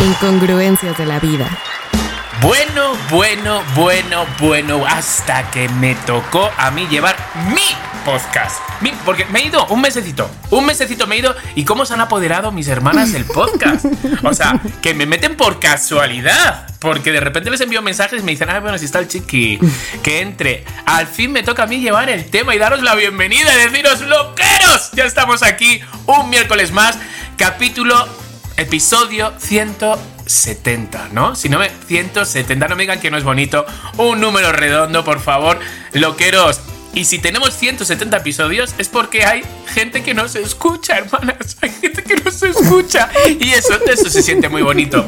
Incongruencias de la vida. Bueno, bueno, bueno, bueno, hasta que me tocó a mí llevar mi podcast. Mi- porque me he ido un mesecito, un mesecito me he ido y cómo se han apoderado mis hermanas del podcast. O sea, que me meten por casualidad. Porque de repente les envío mensajes y me dicen, ah, bueno, si está el chiqui, que entre. Al fin me toca a mí llevar el tema y daros la bienvenida y deciros, loqueros, ya estamos aquí un miércoles más, capítulo episodio 170, ¿no? Si no me 170, no me digan que no es bonito, un número redondo, por favor, loqueros. Y si tenemos 170 episodios es porque hay gente que no se escucha, hermanas. Hay gente que no se escucha. Y eso, eso se siente muy bonito.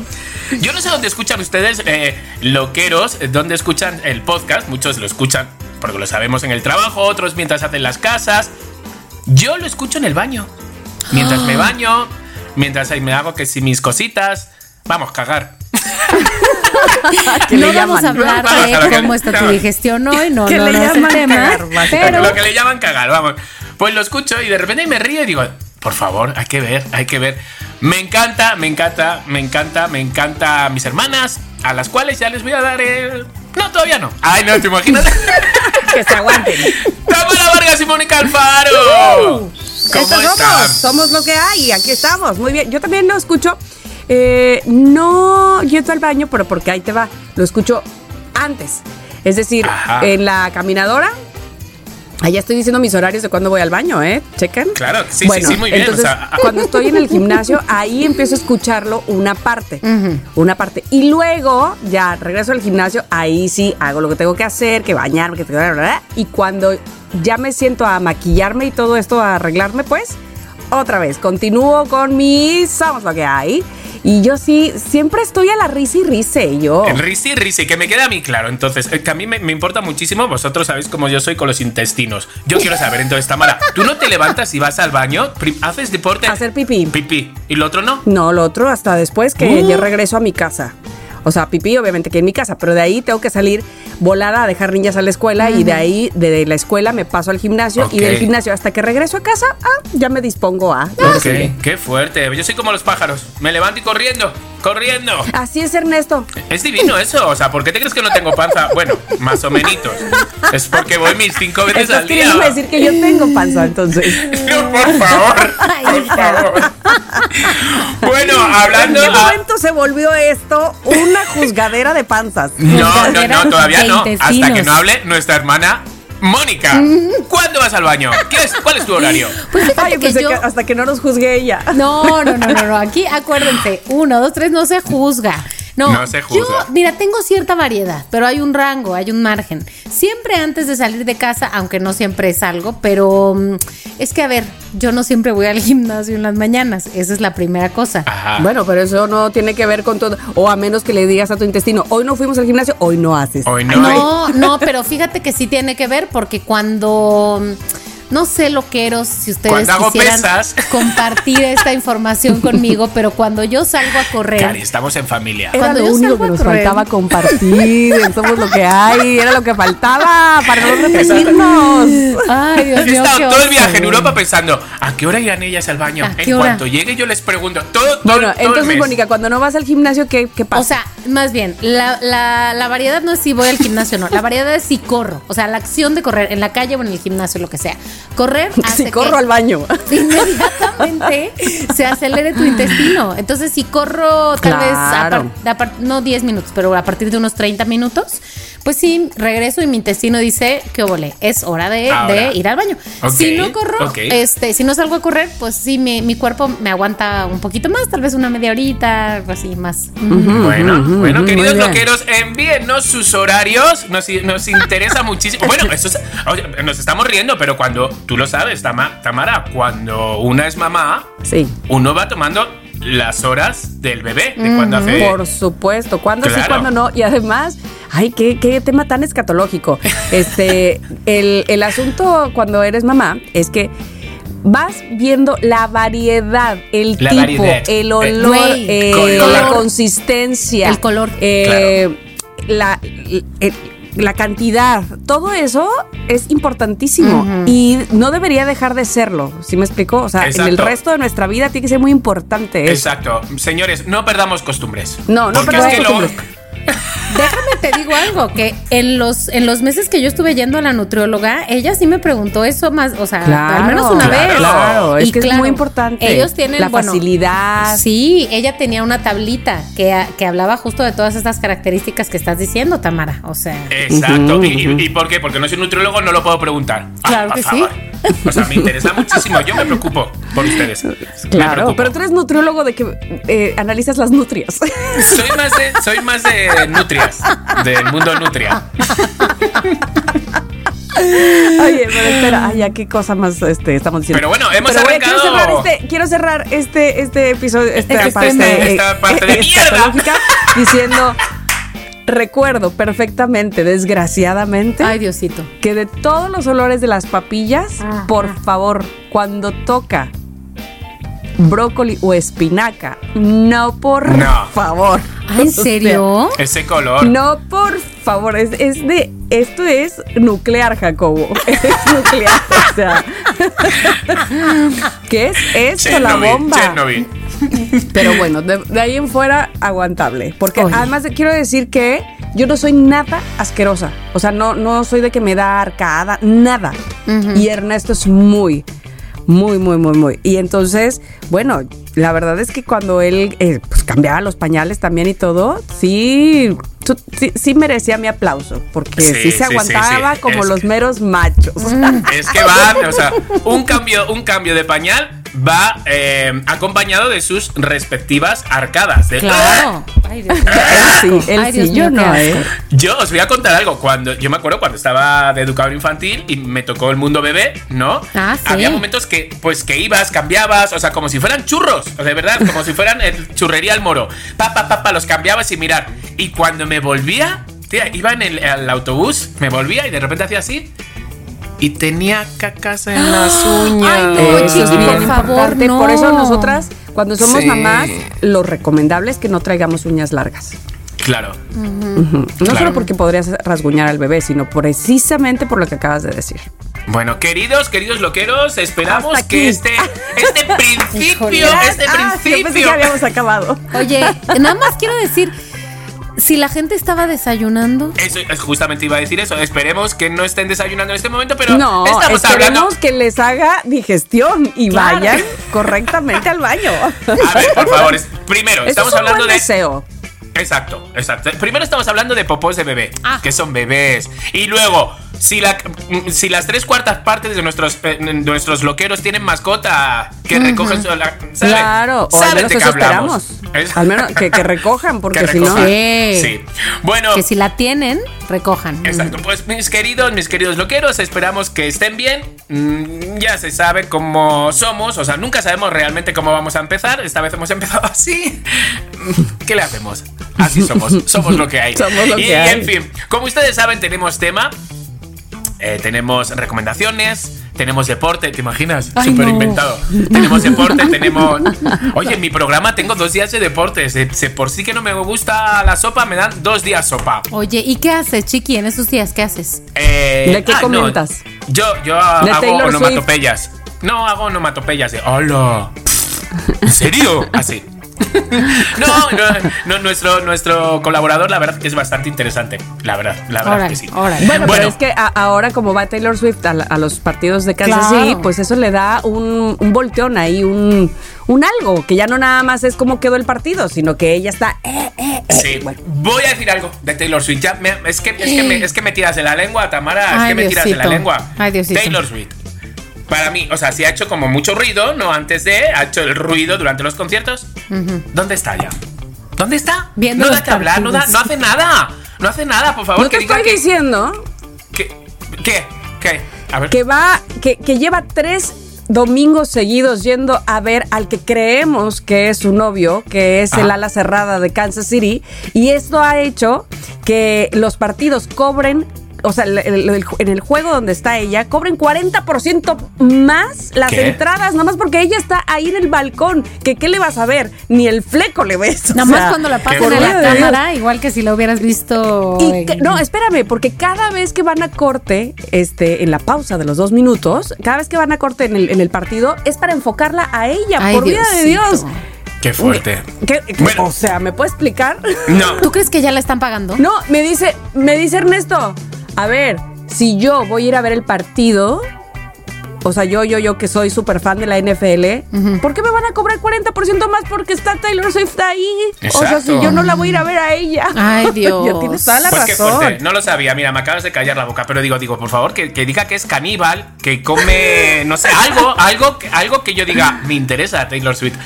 Yo no sé dónde escuchan ustedes, eh, loqueros, dónde escuchan el podcast. Muchos lo escuchan porque lo sabemos en el trabajo, otros mientras hacen las casas. Yo lo escucho en el baño. Mientras me baño, mientras ahí me hago que si mis cositas. Vamos, cagar. no le vamos a hablar de cómo está tu digestión hoy, no, no, le no es el llaman tema. pero Lo que le llaman cagar, vamos. Pues lo escucho y de repente me río y digo, por favor, hay que ver, hay que ver. Me encanta, me encanta, me encanta, me encanta a mis hermanas, a las cuales ya les voy a dar el. No, todavía no. Ay, no, te imaginas. Que se aguanten. Tamara Vargas y Mónica Alfaro. ¿Cómo Estos somos, somos lo que hay, aquí estamos, muy bien. Yo también lo escucho, eh, no yendo al baño, pero porque ahí te va, lo escucho antes. Es decir, Ajá. en la caminadora, allá estoy diciendo mis horarios de cuando voy al baño, ¿eh? Chequen. Claro, sí, sí, sí, muy bien, Entonces, o sea, cuando estoy en el gimnasio, ahí empiezo a escucharlo una parte, una parte. Y luego, ya regreso al gimnasio, ahí sí hago lo que tengo que hacer, que bañarme, que. Y cuando ya me siento a maquillarme y todo esto, a arreglarme, pues, otra vez, continúo con mis Somos lo que hay. Y yo sí, siempre estoy a la risa y rise, yo. El risi risi, que me queda a mí claro. Entonces, eh, que a mí me, me importa muchísimo. Vosotros sabéis cómo yo soy con los intestinos. Yo quiero saber, entonces, Tamara, ¿tú no te levantas y vas al baño? ¿Haces deporte? Hacer pipí. Pipí. ¿Y lo otro no? No, lo otro hasta después que Uh. yo regreso a mi casa. O sea, pipí obviamente que en mi casa, pero de ahí tengo que salir volada a dejar niñas a la escuela y de ahí, de la escuela, me paso al gimnasio y del gimnasio hasta que regreso a casa, ah, ya me dispongo a... Ok, qué fuerte. Yo soy como los pájaros. Me levanto y corriendo, corriendo. Así es, Ernesto. Es divino eso. O sea, ¿por qué te crees que no tengo panza? Bueno, más o menos. Es porque voy mis cinco veces Estás al día. decir que yo tengo panza, entonces. No, por favor, por favor. Bueno, ¿En hablando. qué a- momento se volvió esto una juzgadera de panzas? No, no, no, todavía no. Hasta que no hable nuestra hermana Mónica. ¿Cuándo vas al baño? ¿Qué es- ¿Cuál es tu horario? Pues fíjate Ay, que pensé yo... que hasta que no nos juzgue ella. No, no, no, no, no. Aquí acuérdense, uno, dos, tres, no se juzga. No, No se juzga. Yo, mira, tengo cierta variedad, pero hay un rango, hay un margen. Siempre antes de salir de casa, aunque no siempre salgo, pero mm, es que a ver, yo no siempre voy al gimnasio en las mañanas. Esa es la primera cosa. Ajá. Bueno, pero eso no tiene que ver con todo. O a menos que le digas a tu intestino, hoy no fuimos al gimnasio, hoy no haces. Hoy no, hay. No, no, pero fíjate que sí tiene que ver porque cuando no sé loqueros si ustedes Cuando hago quisieran pesas. compartir esta información conmigo, pero cuando yo salgo a correr, Cari, estamos en familia. Era Cuando lo yo único salgo que a nos correr. faltaba compartir, en somos lo que hay, era lo que faltaba para no repetirnos. ay Dios He mío, estado qué todo el viaje en Europa pensando, ¿a qué hora irán ellas al baño? ¿A qué En hora? cuanto llegue yo les pregunto. Todo, todo, Bueno, todo el entonces, mes. Mónica, cuando no vas al gimnasio, ¿qué, qué pasa? O sea, más bien, la, la, la variedad no es si voy al gimnasio o no. La variedad es si corro. O sea, la acción de correr en la calle o en el gimnasio, lo que sea. Correr hace si corro que al baño. inmediatamente se acelere tu intestino. Entonces, si corro tal vez, a Claro. par- a par- no 10 minutos, pero a partir de unos 30 minutos, pues sí, regreso y mi intestino dice que obole, es hora de, ir al baño. Si no corro, este, si no salgo a correr, pues sí, mi, mi cuerpo me aguanta un poquito más, tal vez una media horita, algo así más. Bueno, bueno, ujú, queridos muy bien. loqueros, envíennos sus horarios. Nos, nos interesa muchísimo. Bueno, eso es- oye, nos estamos riendo, pero cuando tú lo sabes, Tama- Tamara, cuando una es mamá, Sí. uno va tomando las horas del bebé, de cuando hace. Por supuesto, cuándo sí, cuándo no. Y además, ay, qué, qué tema tan escatológico. Este, el, el asunto cuando eres mamá es que vas viendo la variedad, el La tipo, variedad. el Eh, olor, eh, color. la consistencia, El color. eh, la, el- la cantidad, todo eso es importantísimo y no debería dejar de serlo, ¿sí me explico? O sea, en el resto de nuestra vida tiene que ser muy importante eso. Exacto. Señores, no perdamos costumbres. No, no Porque perdamos es que luego- costumbres. Déjame te digo algo, que en los, en los meses que yo estuve yendo a la nutrióloga, ella sí me preguntó eso más, o sea, Claro, al menos una claro. vez. Claro, es Y que es muy importante. Ellos tienen la bueno, facilidad. Sí, ella tenía una tablita que, que hablaba justo de todas estas características que estás diciendo, Tamara. O sea, Exacto. ¿Y, por qué? Porque no soy nutriólogo, no lo puedo preguntar. Ah, Claro que sí. favor. O sea, me interesa muchísimo. Yo me preocupo por ustedes. Claro, pero tú eres nutriólogo de que eh, analizas las nutrias. Soy más de, soy más de nutrias, del mundo nutria. Oye, pero espera, ay, ya qué cosa más este, estamos diciendo. Pero bueno, hemos Pero, quiero arrancado- cerrar este, quiero cerrar este, este episodio, esta Este parte, eh, Esta parte de eh, mierda. diciendo, recuerdo perfectamente, desgraciadamente, ay Diosito. que de todos los olores de las papillas, Ajá. por favor, cuando toca brócoli o espinaca, no por No. favor. ¿Ah, ¿En O sea, serio? Ese color. no, por favor, es, es de, esto es nuclear, Jacobo. Es nuclear, o sea. ¿Qué es esto, la bomba? Chernobyl. Pero bueno, de, de ahí en fuera, aguantable. Porque Oye. además de- quiero decir que yo no soy nada asquerosa. O sea, no, no soy de que me da arcada, nada. Y Ernesto es muy, muy, muy, muy, muy. Y entonces, bueno, la verdad es que cuando él eh, pues, cambiaba los pañales también y todo, sí, sí, sí merecía mi aplauso. Porque Sí, se aguantaba sí. como Es los que- meros machos. Es que va, o sea, un cambio, un cambio de pañal va eh, acompañado de sus respectivas arcadas. De- Claro. Ay, Dios mío. Él sí, él Ay, sí, Dios yo no, ¿eh? Yo os voy a contar algo. Cuando yo me acuerdo cuando estaba de educador infantil y me tocó el mundo bebé, ¿no? Ah, sí. Había momentos que, pues, que ibas, cambiabas, o sea, como si fueran churros, o sea, de verdad, como si fueran el churrería al moro. Pa, pa, pa, pa, los cambiabas y mirar. Y cuando me volvía, tía, iba en el, el autobús, me volvía y de repente hacía así. Y tenía cacas en las uñas. Ay, no, Eso es Chiqui, bien por favor, no. Por eso nosotras, cuando somos Sí. mamás, lo recomendable es que no traigamos uñas largas. Claro. No Claro. solo porque podrías rasguñar al bebé, sino precisamente por lo que acabas de decir. Bueno, queridos, queridos loqueros, esperamos que este, este principio, Híjole. este Ah, sí, yo pensé que principio. habíamos acabado. Oye, nada más quiero decir, si la gente estaba desayunando, Eso, es- justamente iba a decir eso. Esperemos que no estén desayunando en este momento, pero No, estamos esperemos hablando. que les haga digestión y Claro. vayan correctamente al baño. A ver, por favor, es- primero, Eso estamos es un hablando buen de. deseo. Exacto, exacto. Primero estamos hablando de popós de bebé, Ah. que son bebés. Y luego, si, la, si las tres cuartas partes de nuestros, eh, de nuestros loqueros tienen mascota que recogen su. la- ¿saben? Claro, o al ¿Saben menos eso esperamos. Es- Al menos que, que recojan, porque que si no. Sí. Sí. Bueno. que si la tienen, recojan. Exacto, pues mis queridos, mis queridos loqueros, esperamos que estén bien. Mm, ya se sabe cómo somos, o sea, nunca sabemos realmente cómo vamos a empezar. Esta vez hemos empezado así. ¿Qué le hacemos? Así somos, somos lo que hay. Somos lo y, que hay. en fin, como ustedes saben, tenemos tema, eh, tenemos recomendaciones. Tenemos deporte, ¿te imaginas? Súper no. inventado. Tenemos deporte, tenemos. Oye, en mi programa tengo dos días de deportes. Se- por sí que no me gusta la sopa, me dan dos días sopa. Oye, ¿y qué haces, Chiqui, en esos días? ¿Qué haces? Eh, ¿De qué no. comentas? Yo, yo De hago Taylor onomatopeyas. No, hago onomatopeyas de hola. ¿En serio? Así. No, no, no, nuestro, nuestro colaborador, la verdad es bastante interesante. La verdad, la verdad Órale, que sí. órale. Bueno, Bueno. pero es que a- ahora como va Taylor Swift a, los partidos de Kansas Claro. City, pues eso le da un, un volteón ahí, un, un algo, que ya no nada más es cómo quedó el partido, sino que ella está... eh, eh, eh. Sí, Bueno, voy a decir algo de Taylor Swift. Ya me- es, que, es, que me, es que me tiras de la lengua, Tamara. Es que me tiras de la lengua. Ay, Diosito. Taylor Swift. Para mí, o sea, si ha hecho como mucho ruido, no antes de, ha hecho el ruido durante los conciertos. ¿Dónde está ya? ¿Dónde está? Viendo no da que hablar, no, da- no hace nada. No hace nada, por favor, no que te diga estoy que, diciendo que- ¿Qué? ¿Qué? A ver. que va, que, que lleva tres domingos seguidos yendo a ver al que creemos que es su novio, que es el ala cerrada de Kansas City, y esto ha hecho que los partidos cobren. O sea, el- el- el- en el juego donde está ella, cobren 40% más las ¿Qué? entradas, nada más porque ella está ahí en el balcón. Que qué le vas a ver? Ni el fleco le ves. Nada más cuando la pasan en la cámara, igual que si la hubieras visto. y en- que- no, espérame, porque cada vez que van a corte, este, en la pausa de los dos minutos, cada vez que van a corte en el, en el partido, es para enfocarla a ella, Ay, por vida de Dios. Qué fuerte. ¿Qué- qué- Bueno. O sea, ¿me puede explicar? No. ¿Tú crees que ya la están pagando? No, me dice, me dice Ernesto, a ver, si yo voy a ir a ver el partido, o sea, yo, yo, yo que soy súper fan de la NFL, ¿por qué me van a cobrar 40% más porque está Taylor Swift ahí? O sea, si yo no la voy a ir a ver a ella. Ay, Dios. ya tienes toda la Pues qué razón. fuerte, no lo sabía, mira, me acabas de callar la boca, pero digo, digo, por favor, que, que diga que es caníbal, que come, no sé, algo, algo, que- algo que yo diga, me interesa Taylor Swift.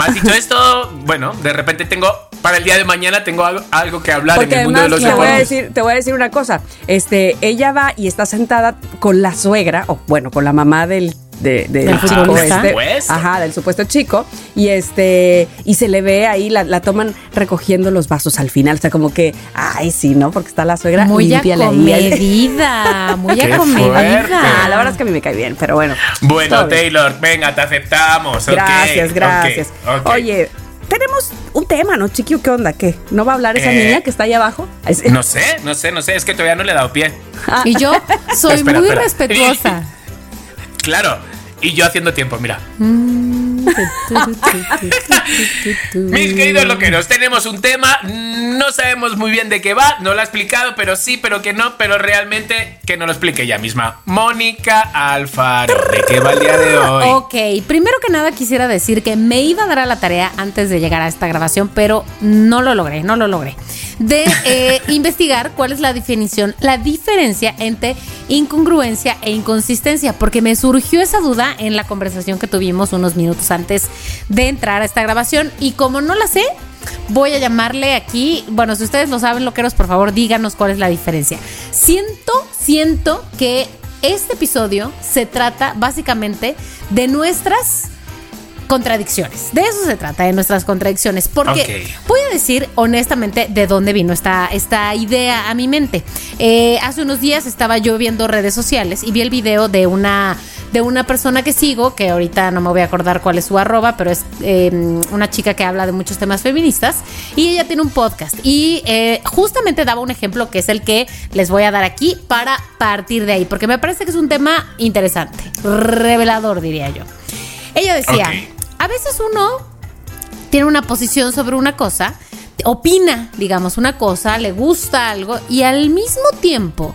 Has dicho esto, bueno, de repente tengo, para el día de mañana tengo algo, algo que hablar Porque en el mundo de los te voy a decir, te voy a decir una cosa. Este, ella va y está sentada con la suegra, o bueno, con la mamá del de- de- ¿Del chico este, ajá, del supuesto chico, y este, y se le ve ahí, la, la toman recogiendo los vasos al final, o sea, como que, ay, sí, ¿no? Porque está la suegra, Muy acomedida, muy acomedida. Ah, la verdad es que a mí me cae bien, pero bueno. Bueno, bien. Taylor, venga, te aceptamos. Gracias, gracias. Oye, tenemos un tema, ¿no, chiquio? ¿Qué onda? ¿Qué? ¿No va a hablar esa Eh, niña que está ahí abajo? No sé, no sé, no sé, es que todavía no le he dado pie. Y yo soy Espera, muy espera. respetuosa. Claro, y yo haciendo tiempo, mira. Mis queridos loqueros, tenemos un tema, no sabemos muy bien de qué va, no lo ha explicado, pero sí, pero que no, pero realmente que nos lo explique ella misma. Mónica Alfaro, ¿de qué va el día de hoy? Ok, primero que nada quisiera decir que me iba a dar a la tarea antes de llegar a esta grabación, pero no lo logré, no lo logré. De eh, investigar cuál es la definición, la diferencia entre incongruencia e inconsistencia, porque me surgió esa duda en la conversación que tuvimos unos minutos antes de entrar a esta grabación y como no la sé, voy a llamarle aquí, bueno, si ustedes lo saben, loqueros, por favor díganos cuál es la diferencia. Siento, siento que este episodio se trata básicamente de nuestras contradicciones. De eso se trata, de nuestras contradicciones. Porque voy a decir honestamente de dónde vino esta, esta idea a mi mente. Eh, hace unos días estaba yo viendo redes sociales y vi el video de una, de una persona que sigo, que ahorita no me voy a acordar cuál es su arroba, pero es eh, una chica que habla de muchos temas feministas y ella tiene un podcast. Y eh, justamente daba un ejemplo que es el que les voy a dar aquí para partir de ahí, porque me parece que es un tema interesante, revelador diría yo. Ella decía. A veces uno tiene una posición sobre una cosa, opina, digamos, una cosa, le gusta algo y al mismo tiempo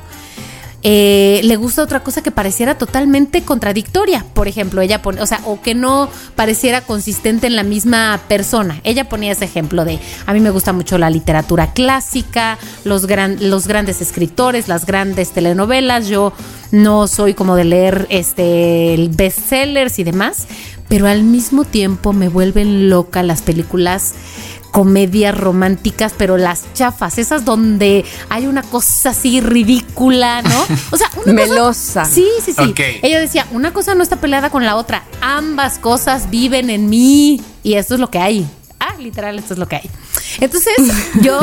eh, le gusta otra cosa que pareciera totalmente contradictoria. Por ejemplo, ella pone, o sea, o que no pareciera consistente en la misma persona. Ella ponía ese ejemplo de, a mí me gusta mucho la literatura clásica, los, gran, los grandes escritores, las grandes telenovelas. Yo no soy como de leer este bestsellers y demás, pero al mismo tiempo me vuelven loca las películas comedias románticas, pero las chafas, esas donde hay una cosa así ridícula, ¿no? O sea, una cosa- Melosa. Sí, sí, sí. Ella decía, una cosa no está peleada con la otra, ambas cosas viven en mí y esto es lo que hay. Ah, literal, esto es lo que hay. Entonces, yo,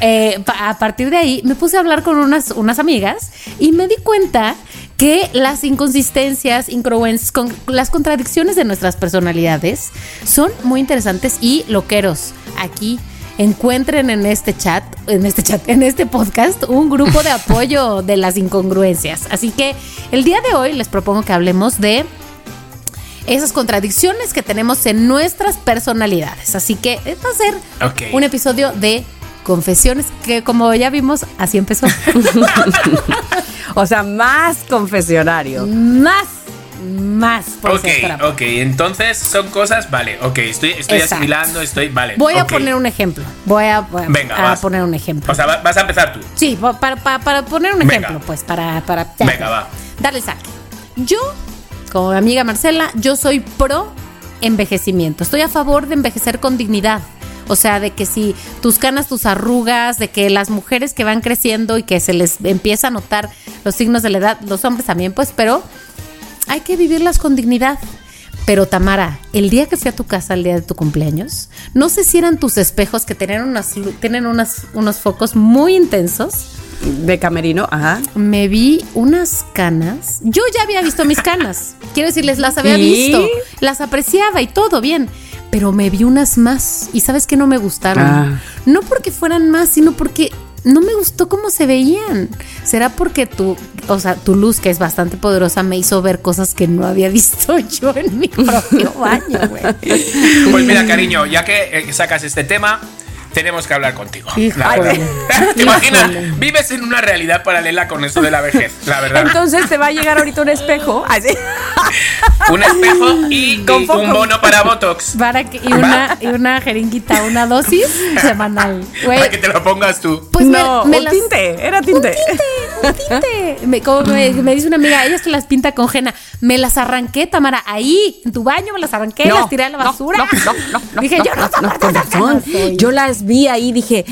eh, a partir de ahí, me puse a hablar con unas, unas amigas y me di cuenta que las inconsistencias, incongruencias, con, las contradicciones de nuestras personalidades son muy interesantes y loqueros. Aquí encuentren en este chat, en este chat, en este podcast, un grupo de apoyo de las incongruencias. Así que el día de hoy les propongo que hablemos de esas contradicciones que tenemos en nuestras personalidades. Así que va a ser un episodio de confesiones que como ya vimos, así empezó. O sea, más confesionario. más, más. por Ok, ok, entonces son cosas, vale, ok, estoy, estoy Exacto. asimilando, estoy, vale. Voy a poner un ejemplo. Voy a, voy Venga, a vas. poner un ejemplo. O sea, va- vas a empezar tú. Sí, pa- para, para- para poner un Venga. ejemplo, pues, para, para Venga, va. darle saque. Yo, como mi amiga Marcela, yo soy pro envejecimiento. Estoy a favor de envejecer con dignidad. O sea, de que si tus canas, tus arrugas, de que las mujeres que van creciendo y que se les empieza a notar los signos de la edad, los hombres también, pues, pero hay que vivirlas con dignidad. Pero Tamara, el día que fui a tu casa, el día de tu cumpleaños, no sé si eran tus espejos que tenían, unas, tienen unas, unos focos muy intensos. De camerino, ajá. Me vi unas canas. Yo ya había visto mis canas. Quiero decirles, las había ¿Y? visto. Las apreciaba y todo bien. Pero me vi unas más. Y sabes que no me gustaron. Ah. No porque fueran más, sino porque no me gustó cómo se veían. ¿Será porque tu, o sea, tu luz, que es bastante poderosa, me hizo ver cosas que no había visto yo en mi propio baño, güey? Pues mira, cariño, ya que eh, sacas este tema, tenemos que hablar contigo. Híjole. La verdad. ¿Te imaginas? Híjole. Vives en una realidad paralela con eso de la vejez, la verdad. Entonces te va a llegar ahorita un espejo. Así. un espejo y, un bono para Botox. Para que, y, una, y una jeringuita, una dosis semanal. Para que te lo pongas tú. pues no, me un las- tinte, era tinte. un tinte. Me, como me, me dice una amiga, ella se las pinta con henna. Me las arranqué, Tamara, ahí, en tu baño, me las arranqué, las tiré a la basura. No, no, no, no, Dije, no, yo no, no soy. Yo las vi ahí y dije,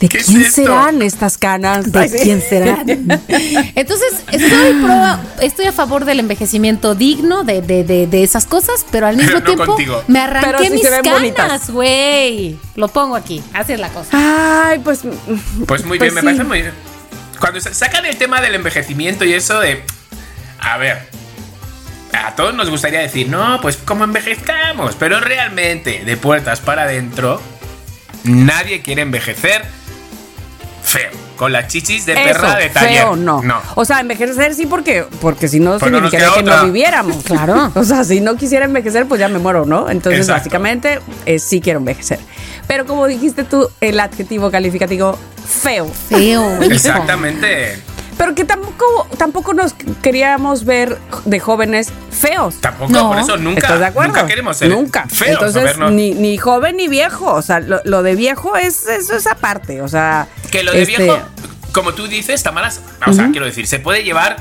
¿de ¿Qué es quién serán estas canas? ¿De quién será? Entonces, estoy, pro- estoy a favor del envejecimiento digno, de, de, de, de esas cosas, pero al mismo No tiempo contigo. me arranqué Pero sí mis canas, güey. Lo pongo aquí, así es la cosa. Ay, pues. Pues muy Pues bien, me parece muy bien. Cuando sa- sacan el tema del envejecimiento y eso de. A ver. A todos nos gustaría decir, no, pues como envejezcamos. Pero realmente, de puertas para adentro, nadie quiere envejecer feo. Con las chichis de perra de taller. feo, no. No. O sea, envejecer sí porque, porque si no significaría que otra. no viviéramos. Claro. O sea, si no quisiera envejecer, pues ya me muero, ¿no? Entonces, Exacto. básicamente, eh, sí quiero envejecer. Pero como dijiste tú, el adjetivo calificativo feo. Feo. Exactamente. Pero que tampoco, tampoco nos queríamos ver de jóvenes feos. Tampoco, No. por eso nunca, ¿Estás de acuerdo? nunca queremos ser Nunca. feos. Entonces, vernos- ni, ni joven ni viejo. O sea, lo, lo de viejo es eso es aparte. O sea. Que lo de este, viejo, como tú dices, Tamaras, o sea, quiero decir, se puede llevar,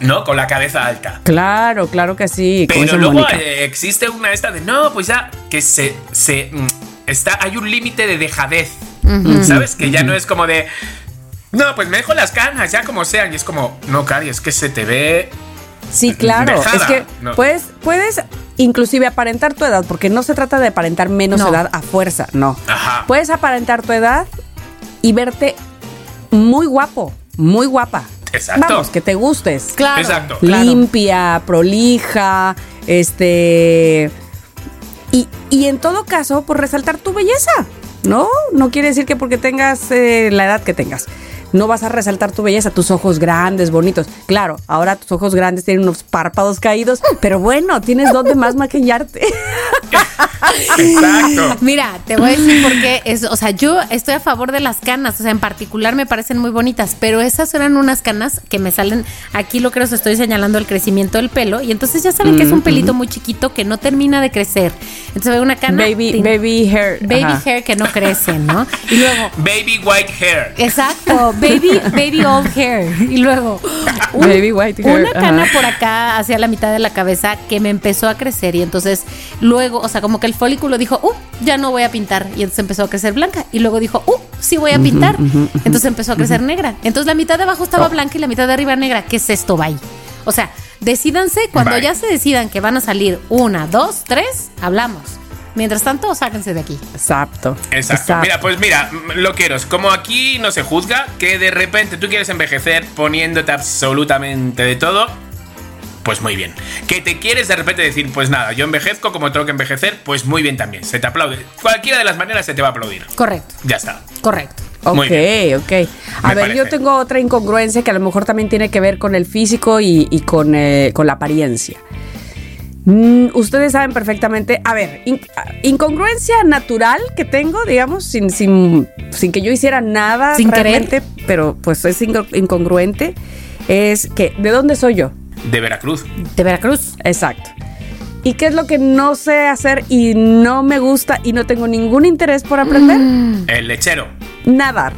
¿no? Con la cabeza alta. Claro, claro que sí. Pero luego Mónica. eh, existe una esta de no, pues ya que se se mm, está hay un límite de dejadez. ¿Sabes? Que ya no es como de no, pues me dejo las canas, ya como sean. Y es como, no, Cari, es que se te ve. Sí, claro. dejada, es que no. puedes, puedes inclusive aparentar tu edad, porque no se trata de aparentar menos No. edad a fuerza, no. Ajá. Puedes aparentar tu edad y verte muy guapo, muy guapa. Exacto. Vamos, que te gustes. Claro. Exacto. claro. Limpia, prolija, este. Y, y en todo caso, por resaltar tu belleza, ¿no? No quiere decir que porque tengas eh, la edad que tengas. No vas a resaltar tu belleza, tus ojos grandes, bonitos. Claro, ahora tus ojos grandes tienen unos párpados caídos, pero bueno, tienes donde más maquillarte. Exacto. Mira, te voy a decir por qué es, o sea, yo estoy a favor de las canas, o sea, en particular me parecen muy bonitas, pero esas eran unas canas que me salen, aquí lo que os estoy señalando el crecimiento del pelo, y entonces ya saben que es un pelito muy chiquito que no termina de crecer. Entonces veo una cana. baby, baby hair. baby ajá. hair que no crece, ¿no? Y luego, Baby white hair. exacto, baby, baby old hair. Y luego, un- Baby white hair, una cana ajá. por acá hacia la mitad de la cabeza que me empezó a crecer y entonces luego, o sea, como que el folículo dijo, uh, ya no voy a pintar y entonces empezó a crecer blanca y luego dijo, uh, sí voy a pintar. entonces empezó a crecer negra. Entonces la mitad de abajo estaba Oh. blanca y la mitad de arriba negra. ¿Qué es esto, bye? O sea, decídanse, cuando Bye. ya se decidan que van a salir una, dos, tres, hablamos. Mientras tanto, sáquense de aquí. Exacto. Exacto. Mira, pues mira, lo quiero. Como aquí no se juzga, que de repente tú quieres envejecer poniéndote absolutamente de todo, pues muy bien. Que te quieres de repente decir, pues nada, yo envejezco como tengo que envejecer, pues muy bien también. Se te aplaude. Cualquiera de las maneras se te va a aplaudir. Correcto, Ya está. correcto. Ok, ok. A Me ver, parece. yo tengo otra incongruencia que a lo mejor también tiene que ver con el físico y, y con, eh, con la apariencia. Mm, ustedes saben perfectamente, a ver, in- incongruencia natural que tengo, digamos, sin, sin, sin que yo hiciera nada Sin querer. realmente, pero pues es inco- incongruente, es que, ¿de dónde soy yo? De Veracruz. De Veracruz. Exacto. ¿Y qué es lo que no sé hacer y no me gusta y no tengo ningún interés por aprender? El lechero. Nadar.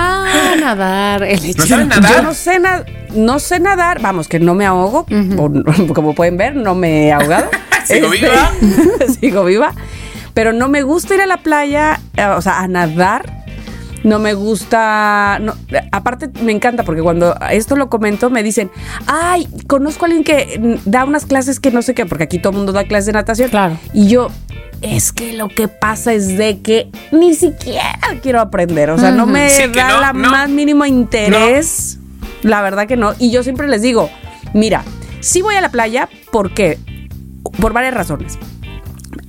Ah, nadar. El ¿No saben Yo no sé, na- no sé nadar, vamos, que no me ahogo, o no- como pueden ver, no me he ahogado. Sigo Este, viva. sigo viva, pero no me gusta ir a la playa, eh, o sea, a nadar. No me gusta, no, aparte me encanta porque cuando esto lo comento me dicen, ay, conozco a alguien que da unas clases que no sé qué, porque aquí todo el mundo da clases de natación. Claro. Y yo, es que lo que pasa es de que ni siquiera quiero aprender, o sea, no me Sí, da no, la no. más mínimo interés, la verdad que no. Y yo siempre les digo, mira, sí voy a la playa porque, por varias razones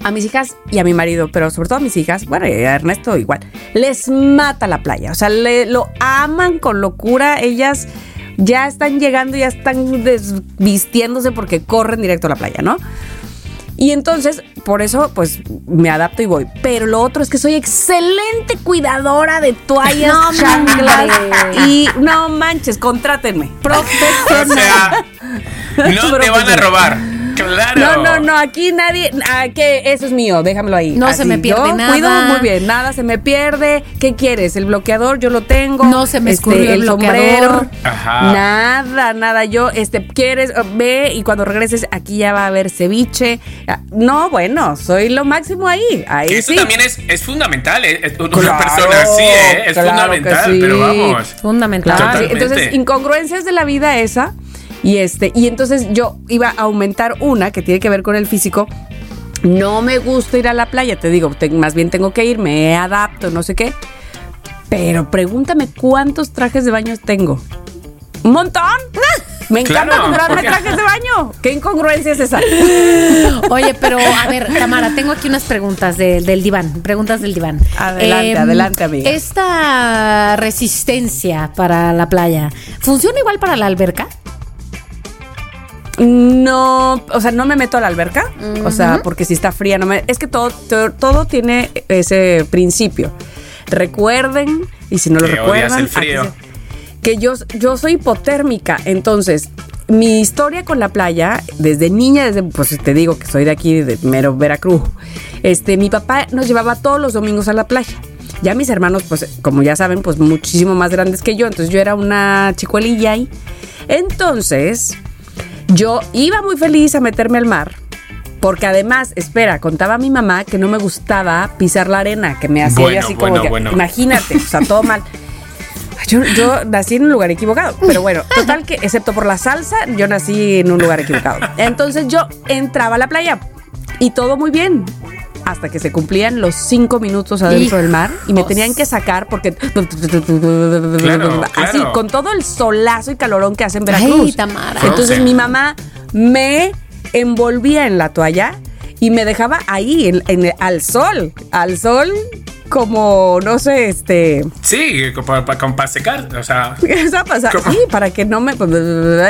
a mis hijas y a mi marido, pero sobre todo a mis hijas, bueno, y a Ernesto igual, les mata la playa. O sea, le, lo aman con locura. Ellas ya están llegando, ya están desvistiéndose porque corren directo a la playa, ¿no? Y entonces, por eso, pues me adapto y voy. Pero lo otro es que soy excelente cuidadora de toallas, No, chanclas. hombre. Y no manches, contrátenme. O Profesional. sea, no te van a robar. Claro. No, no, no, aquí nadie, ah, que eso es mío, déjamelo ahí. No se me pierde yo nada. Cuido muy bien, nada se me pierde. ¿Qué quieres? El bloqueador yo lo tengo. No se me escurrió el bloqueador. Ajá. Nada, nada. Yo, este, quieres, Oh, ve y cuando regreses aquí ya va a haber ceviche. Ah, No, bueno, soy lo máximo ahí. Ahí eso sí. también es, es fundamental. ¿eh? Es- Una Claro, persona así, ¿eh? Es claro fundamental. sí. Pero vamos. Fundamental. Totalmente. entonces, incongruencias de la vida esa. Y este, y entonces yo iba a aumentar una que tiene que ver con el físico. No me gusta ir a la playa, te digo, te- más bien tengo que ir, me adapto, no sé qué. Pero pregúntame cuántos trajes de baño tengo. ¡Un montón! Me encanta Claro, comprarme porque- trajes de baño. ¿Qué incongruencia es esa? Oye, pero a ver, Tamara, tengo aquí unas preguntas de- del diván. Preguntas del diván. Adelante, adelante, amiga. Esta resistencia para la playa, ¿funciona igual para la alberca? No, o sea, no me meto a la alberca. O sea, porque si está fría, no me. Es que todo, todo, todo tiene ese principio. Recuerden, y si no lo Que recuerdan. el frío. que yo, yo soy hipotérmica. Entonces, mi historia con la playa, desde niña, desde, pues te digo que soy de aquí, de mero Veracruz. Este, mi papá nos llevaba todos los domingos a la playa. Ya mis hermanos, pues, como ya saben, pues muchísimo más grandes que yo. Entonces yo era una chicuelilla ahí. Entonces, yo iba muy feliz a meterme al mar. Porque además, espera, contaba a mi mamá que no me gustaba pisar la arena, que me hacía Bueno, así como bueno, que, bueno. imagínate, o sea, todo mal. Yo, yo nací en un lugar equivocado, pero bueno, total que, excepto por la salsa, yo nací en un lugar equivocado. Entonces yo entraba a la playa y todo muy bien. Hasta que se cumplían los cinco minutos adentro del mar y me tenían que sacar porque. Claro, así, claro. con todo el solazo y calorón que hace en Veracruz. Ay, Tamara. Entonces mi mamá me envolvía en la toalla y me dejaba ahí, en- en- al sol. Al sol, como, no sé, este. Sí, para, para, para secar. O sea, Eso va a pasar. ¿Cómo? Sí, para que no me.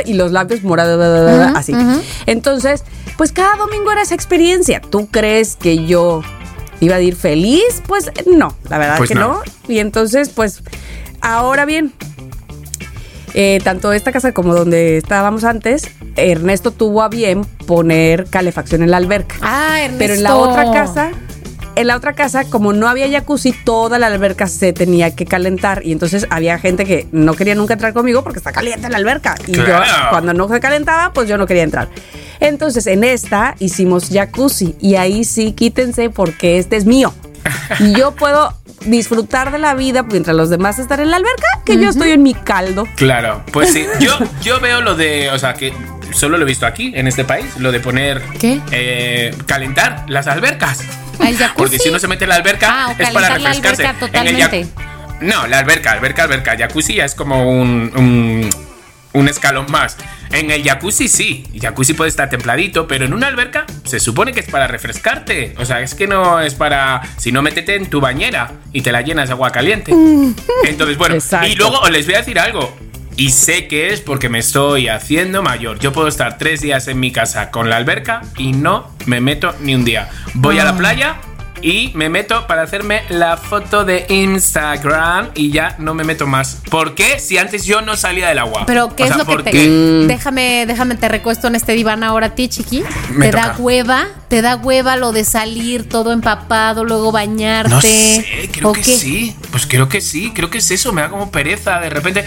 Y los labios morados, así. Entonces, pues cada domingo era esa experiencia. ¿Tú crees que yo iba a ir feliz? Pues no, la verdad Pues que no. no. Y entonces, pues, ahora bien. eh, tanto esta casa como donde estábamos antes, Ernesto tuvo a bien poner calefacción en la alberca. Ah, Ernesto. Pero en la otra casa, en la otra casa, como no había jacuzzi, toda la alberca se tenía que calentar. Y entonces había gente que no quería nunca entrar conmigo porque está caliente la alberca. Y yo, cuando no se calentaba, pues yo no quería entrar. Entonces en esta hicimos jacuzzi. Y ahí sí, quítense porque este es mío. Y yo puedo disfrutar de la vida mientras los demás están en la alberca, que yo estoy en mi caldo. claro. Pues sí. Yo, yo veo lo de. O sea, que solo lo he visto aquí, en este país. Lo de poner. ¿Qué? eh, calentar las albercas. ¿El jacuzzi? Porque si uno se mete en la alberca, Ah, o es para la refrescarse. En el no, la alberca, alberca, alberca. Jacuzzi ya es como un, un, un escalón más. En el jacuzzi sí. El jacuzzi puede estar templadito, pero en una alberca se supone que es para refrescarte. O sea, es que no es para. Si no, métete en tu bañera y te la llenas de agua caliente. Entonces, bueno. Exacto. Y luego les voy a decir algo. Y sé que es porque me estoy haciendo mayor. Yo puedo estar tres días en mi casa con la alberca y no me meto ni un día. Voy a la playa y me meto para hacerme la foto de Instagram y ya no me meto más. ¿Por qué? Si antes yo no salía del agua. Pero ¿qué O es sea, lo que ¿por te qué? déjame déjame te recuesto en este diván ahora a ti, chiqui? Me te da hueva, te da hueva lo de salir todo empapado, luego bañarte. No sé, creo ¿O que qué? sí. Pues creo que sí, creo que es eso, me da como pereza de repente.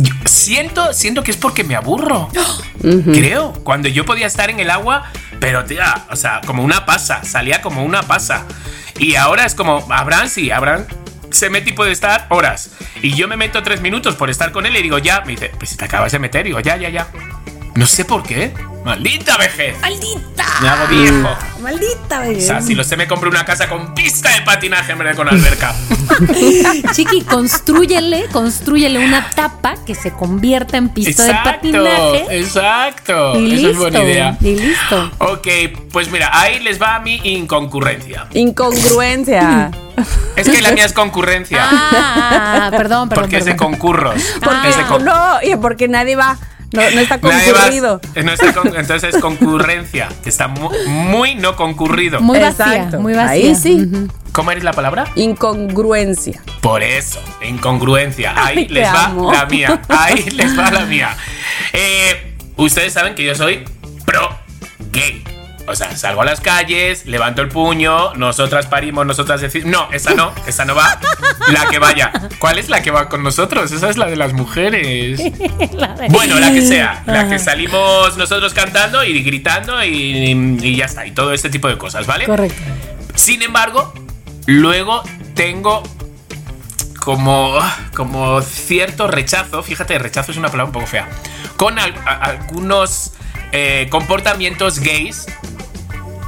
Yo siento, siento que es porque me aburro. Creo. Cuando yo podía estar en el agua, pero tía, o sea, como una pasa, salía como una pasa. Y ahora es como, Abraham sí, Abraham se mete y puede estar horas. Y yo me meto tres minutos por estar con él y digo, ya. Me dice, pues te acabas de meter. Digo, ya, ya, ya. No sé por qué. Maldita vejez. ¡Maldita! Me hago viejo. ¡Maldita, O bebé! sea, si lo sé, me compré una casa con pista de patinaje en vez de con alberca. Chiqui, construyele, construyele una tapa que se convierta en pista de patinaje. exacto. Y Esa listo. es buena idea. Y listo. Ok, pues mira, ahí les va mi inconcurrencia. Incongruencia. Es que la mía es concurrencia. Ah, perdón, perdón. porque es de perdón. concurros. Porque es de con- no, y porque nadie va. No, no está más- concurrido. eh, no está con- entonces es concurrencia, que está mu- muy, no concurrido. Muy vacía, Exacto. muy vacía. Ahí sí. ¿Cómo eres la palabra? Incongruencia. Por eso, incongruencia. Ahí Ay, les va amo. la mía. Ahí les va la mía. Eh, ustedes saben que yo soy pro gay. O sea, salgo a las calles, levanto el puño, nosotras parimos, nosotras decimos. No, esa no, esa no va. La que vaya. ¿Cuál es la que va con nosotros? Esa es la de las mujeres. La de- Bueno, la que sea, la que salimos nosotros cantando y gritando y, y ya está, y todo este tipo de cosas, ¿vale? Correcto. Sin embargo, luego tengo como, como cierto rechazo, fíjate, rechazo es una palabra un poco fea, con al- a- algunos eh, comportamientos gays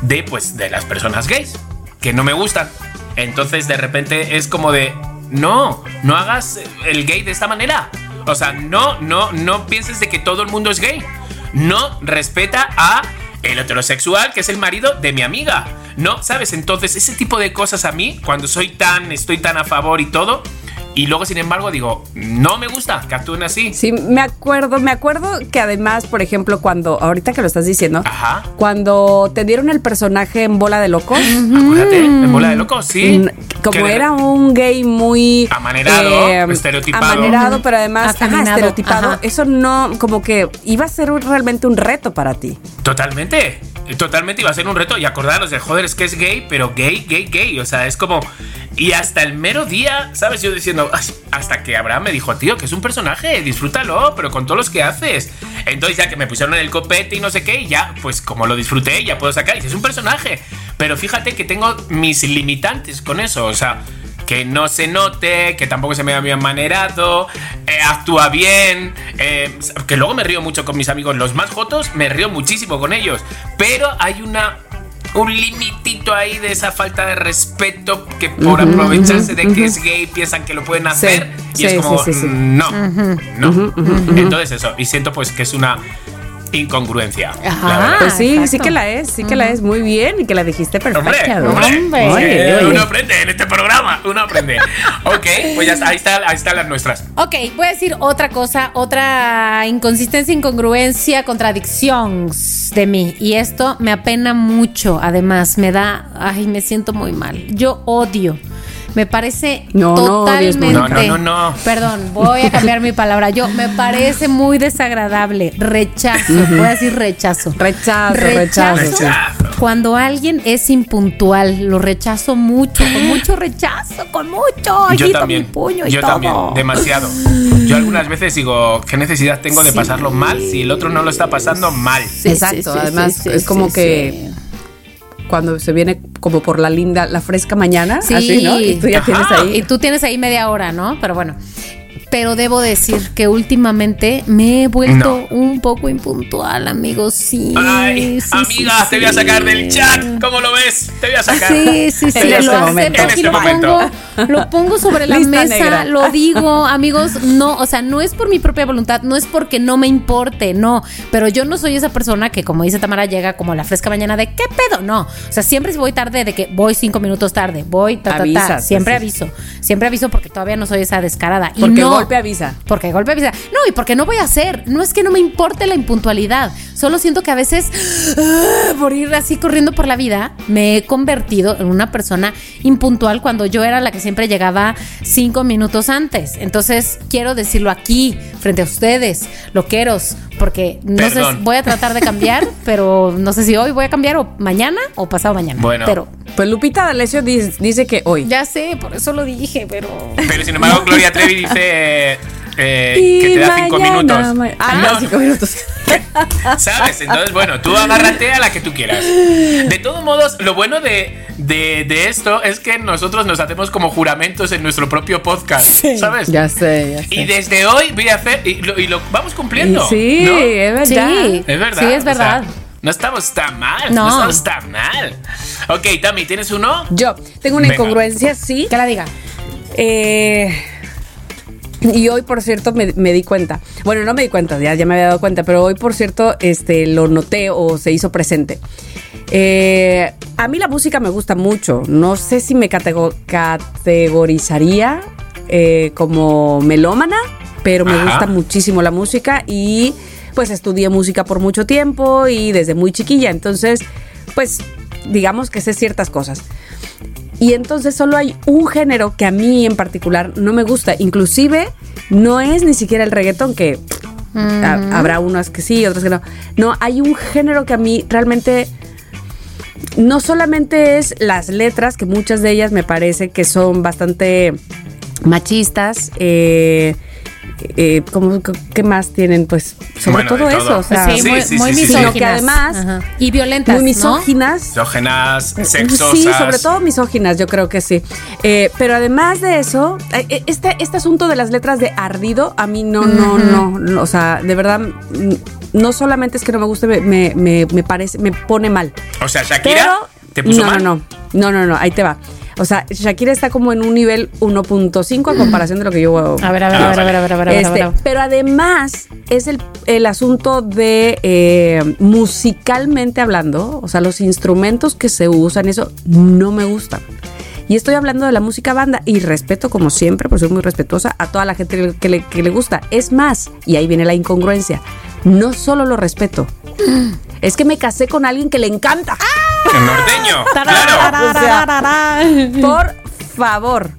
de, pues, de las personas gays, que no me gustan. Entonces, de repente es como de, no, no hagas el gay de esta manera. O sea, no, no, no pienses de que todo el mundo es gay. No respeta a el heterosexual, que es el marido de mi amiga. No, ¿sabes? Entonces, ese tipo de cosas a mí, cuando soy tan, estoy tan a favor y todo, y luego, sin embargo, digo, no me gusta que actúen así. Sí, me acuerdo, me acuerdo que además, por ejemplo, cuando, ahorita que lo estás diciendo, Ajá. cuando te dieron el personaje en Bola de Locos, Acuérdate, en bola de locos, sí. como era un gay muy eh, Amanerado, estereotipado. amanerado, pero además ajá, estereotipado, ajá. eso no, como que iba a ser un- realmente un reto para ti. Totalmente. Totalmente iba a ser un reto. Y acordaros de joder, es que es gay, pero gay, gay, gay. O sea, es como. Y hasta el mero día, ¿sabes? Yo diciendo, Hasta que Abraham me dijo, tío, que es un personaje, disfrútalo, pero con todos los que haces. Entonces, ya que me pusieron en el copete y no sé qué, y ya, pues como lo disfruté, ya puedo sacar. Y es un personaje. Pero fíjate que tengo mis limitantes con eso. O sea, que no se note, que tampoco se me vea bien manerado, eh, actúa bien, eh, que luego me río mucho con mis amigos, los más jotos, me río muchísimo con ellos, pero hay una un limitito ahí de esa falta de respeto que por aprovecharse de que es gay piensan que lo pueden hacer y es como sí. no, no. Entonces eso, y siento pues que es una incongruencia. Ajá. Pues sí, exacto. sí que la es, sí que la es muy bien y que la dijiste perfecta. Hombre, hombre, Hombre. es que Oye, oye. uno aprende en este programa, uno aprende. Ok, pues ya está, ahí, está, ahí están las nuestras. Ok, voy a decir otra cosa, otra inconsistencia, incongruencia, contradicción de mí. Y esto me apena mucho, además, me da, ay, me siento muy mal. Yo odio. Me parece No, totalmente. No, no, no, no. Perdón, voy a cambiar mi palabra. Yo me parece muy desagradable. Rechazo. Voy a decir rechazo. Rechazo, rechazo. Rechazo. Cuando alguien es impuntual, lo rechazo mucho, con mucho rechazo, con mucho. Yo agito también. mi puño y yo todo. también, demasiado. Yo algunas veces digo, ¿qué necesidad tengo de Sí. pasarlo mal si el otro no lo está pasando mal? Sí, Exacto, sí, además es como sí, que cuando se viene como por la linda, la fresca mañana, Sí. así, ¿no? Y tú ya tienes ahí. Y tú tienes ahí media hora, ¿no? Pero bueno. Pero debo decir que últimamente me he vuelto un poco impuntual, amigos. Sí. Ay, sí, amiga, sí, te voy a sacar del chat. ¿Cómo lo ves? Te voy a sacar. Sí, sí, sí, En lo este acepto momento. En y este lo momento. pongo, lo pongo sobre la Lista mesa, negra. lo digo, amigos, no, o sea, no es por mi propia voluntad, no es porque no me importe, no, pero yo no soy esa persona que, como dice Tamara, llega como a la fresca mañana de ¿qué pedo? No, o sea, siempre si voy tarde, de que voy cinco minutos tarde, voy, ta, ta, ta, Avisas, siempre aviso, siempre aviso porque todavía no soy esa descarada. Y no, golpe avisa. porque golpe avisa. No, y porque no voy a hacer. No es que no me importe la impuntualidad. Solo siento que a veces, ah, por ir así corriendo por la vida, me he convertido en una persona impuntual cuando yo era la que siempre llegaba cinco minutos antes. Entonces, quiero decirlo aquí, frente a ustedes, loqueros, porque no sé, Perdón. voy a tratar de cambiar, pero no sé si hoy voy a cambiar o mañana o pasado mañana. Bueno. Pero Pues Lupita D'Alessio dice, dice que hoy. ya sé, por eso lo dije, pero... Pero sin embargo, Gloria Trevi dice. Eh, que te da cinco mañana, minutos. ma- Ah, No, no, cinco minutos. ¿Sabes? Entonces, bueno, tú agárrate a la que tú quieras. De todos modos, lo bueno de, de, de esto es que nosotros nos hacemos como juramentos en nuestro propio podcast, ¿sabes? Ya sé, ya sé. Y desde hoy voy a hacer. Y lo, y lo vamos cumpliendo. sí, ¿no? es verdad. Sí. Es verdad. Sí, es o sea, verdad. no estamos tan mal. No. No. estamos tan mal. Ok, Tami, ¿tienes uno? Yo tengo una Venga. incongruencia, sí. Que la diga. Eh, y hoy, por cierto, me, me di cuenta. Bueno, no me di cuenta, ya, ya me había dado cuenta, pero hoy, por cierto, este, lo noté o se hizo presente. Eh, a mí la música me gusta mucho. No sé si me catego- categorizaría eh, como melómana, pero me Ajá. gusta muchísimo la música y pues estudié música por mucho tiempo y desde muy chiquilla. Entonces, pues digamos que sé ciertas cosas. Y entonces solo hay un género que a mí en particular no me gusta. Inclusive no es ni siquiera el reggaetón, que ha- habrá unas que sí, otras que no. No, hay un género que a mí realmente no solamente es las letras, que muchas de ellas me parece que son bastante machistas, eh, eh, ¿cómo- ¿qué más tienen? Pues sobre Bueno, todo, todo. eso, o sea, sí, muy, sí, muy sí, sí. misóginas. Sino que además- Ajá. Y violentas, muy ¿no? misóginas. Sexosas. Sí, sobre todo misóginas, yo creo que sí. Eh, pero además de eso, eh, este, este asunto de las letras de ardido, a mí no, no, no, no, o sea, de verdad, no solamente es que no me guste, me, me, me- me parece, me pone mal. O sea, Shakira Pero, te puso no, mal. no, no, no, no, no, ahí te va. O sea, Shakira está como en un nivel 1.5 a comparación de lo que yo A ver, a ver, a ver, a ver, a ver, a ver, a ver, a este, ver, a ver. pero además es el, el asunto de eh, musicalmente hablando, o sea, los instrumentos que se usan, eso no me gustan. Y estoy hablando de la música banda y respeto, como siempre, por ser muy respetuosa, a toda la gente que le, que le gusta. Es más, y ahí viene la incongruencia, no solo lo respeto, es que me casé con alguien que le encanta. El norteño. claro. Por favor.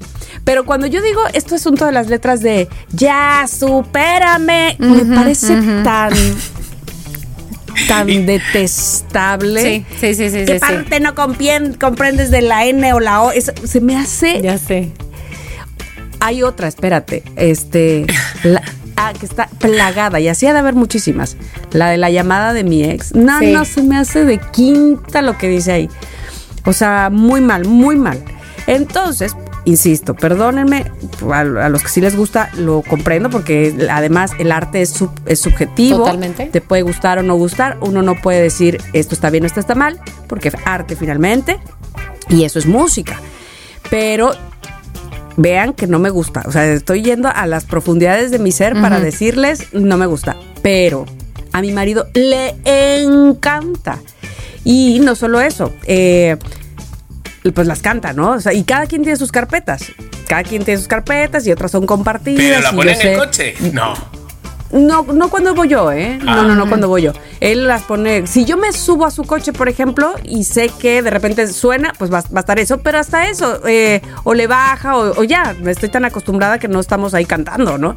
Pero cuando yo digo esto asunto de las letras de ya, supérame, me parece tan tan Y- detestable. Sí, sí, sí, sí, ¿Qué sí, sí. parte no compien- comprendes de la N o la O? Eso se me hace. Ya sé. Hay otra, espérate. Este. la- ah, que está plagada. Y así ha de haber muchísimas. La de la llamada de mi ex. No, Sí. no, se me hace de quinta lo que dice ahí. O sea, muy mal, muy mal. Entonces, insisto, perdónenme, a, a los que sí les gusta, lo comprendo porque además el arte es, sub- es subjetivo. Totalmente. Te puede gustar o no gustar. Uno no puede decir esto está bien o esto está mal, porque es arte finalmente. Y eso es música. Pero vean que no me gusta. O sea, estoy yendo a las profundidades de mi ser para decirles no me gusta. Pero a mi marido le encanta. Y no solo eso, eh, pues las canta, ¿no? O sea, y cada quien tiene sus carpetas. Cada quien tiene sus carpetas y otras son compartidas. Pero la y pone yo en el coche. No. No, no cuando voy yo, ¿eh? No, Ah. no, no cuando voy yo. Él las pone. Si yo me subo a su coche, por ejemplo, y sé que de repente suena, pues va, va a estar eso, pero hasta eso, eh, o le baja, o, o ya, estoy tan acostumbrada que no estamos ahí cantando, ¿no?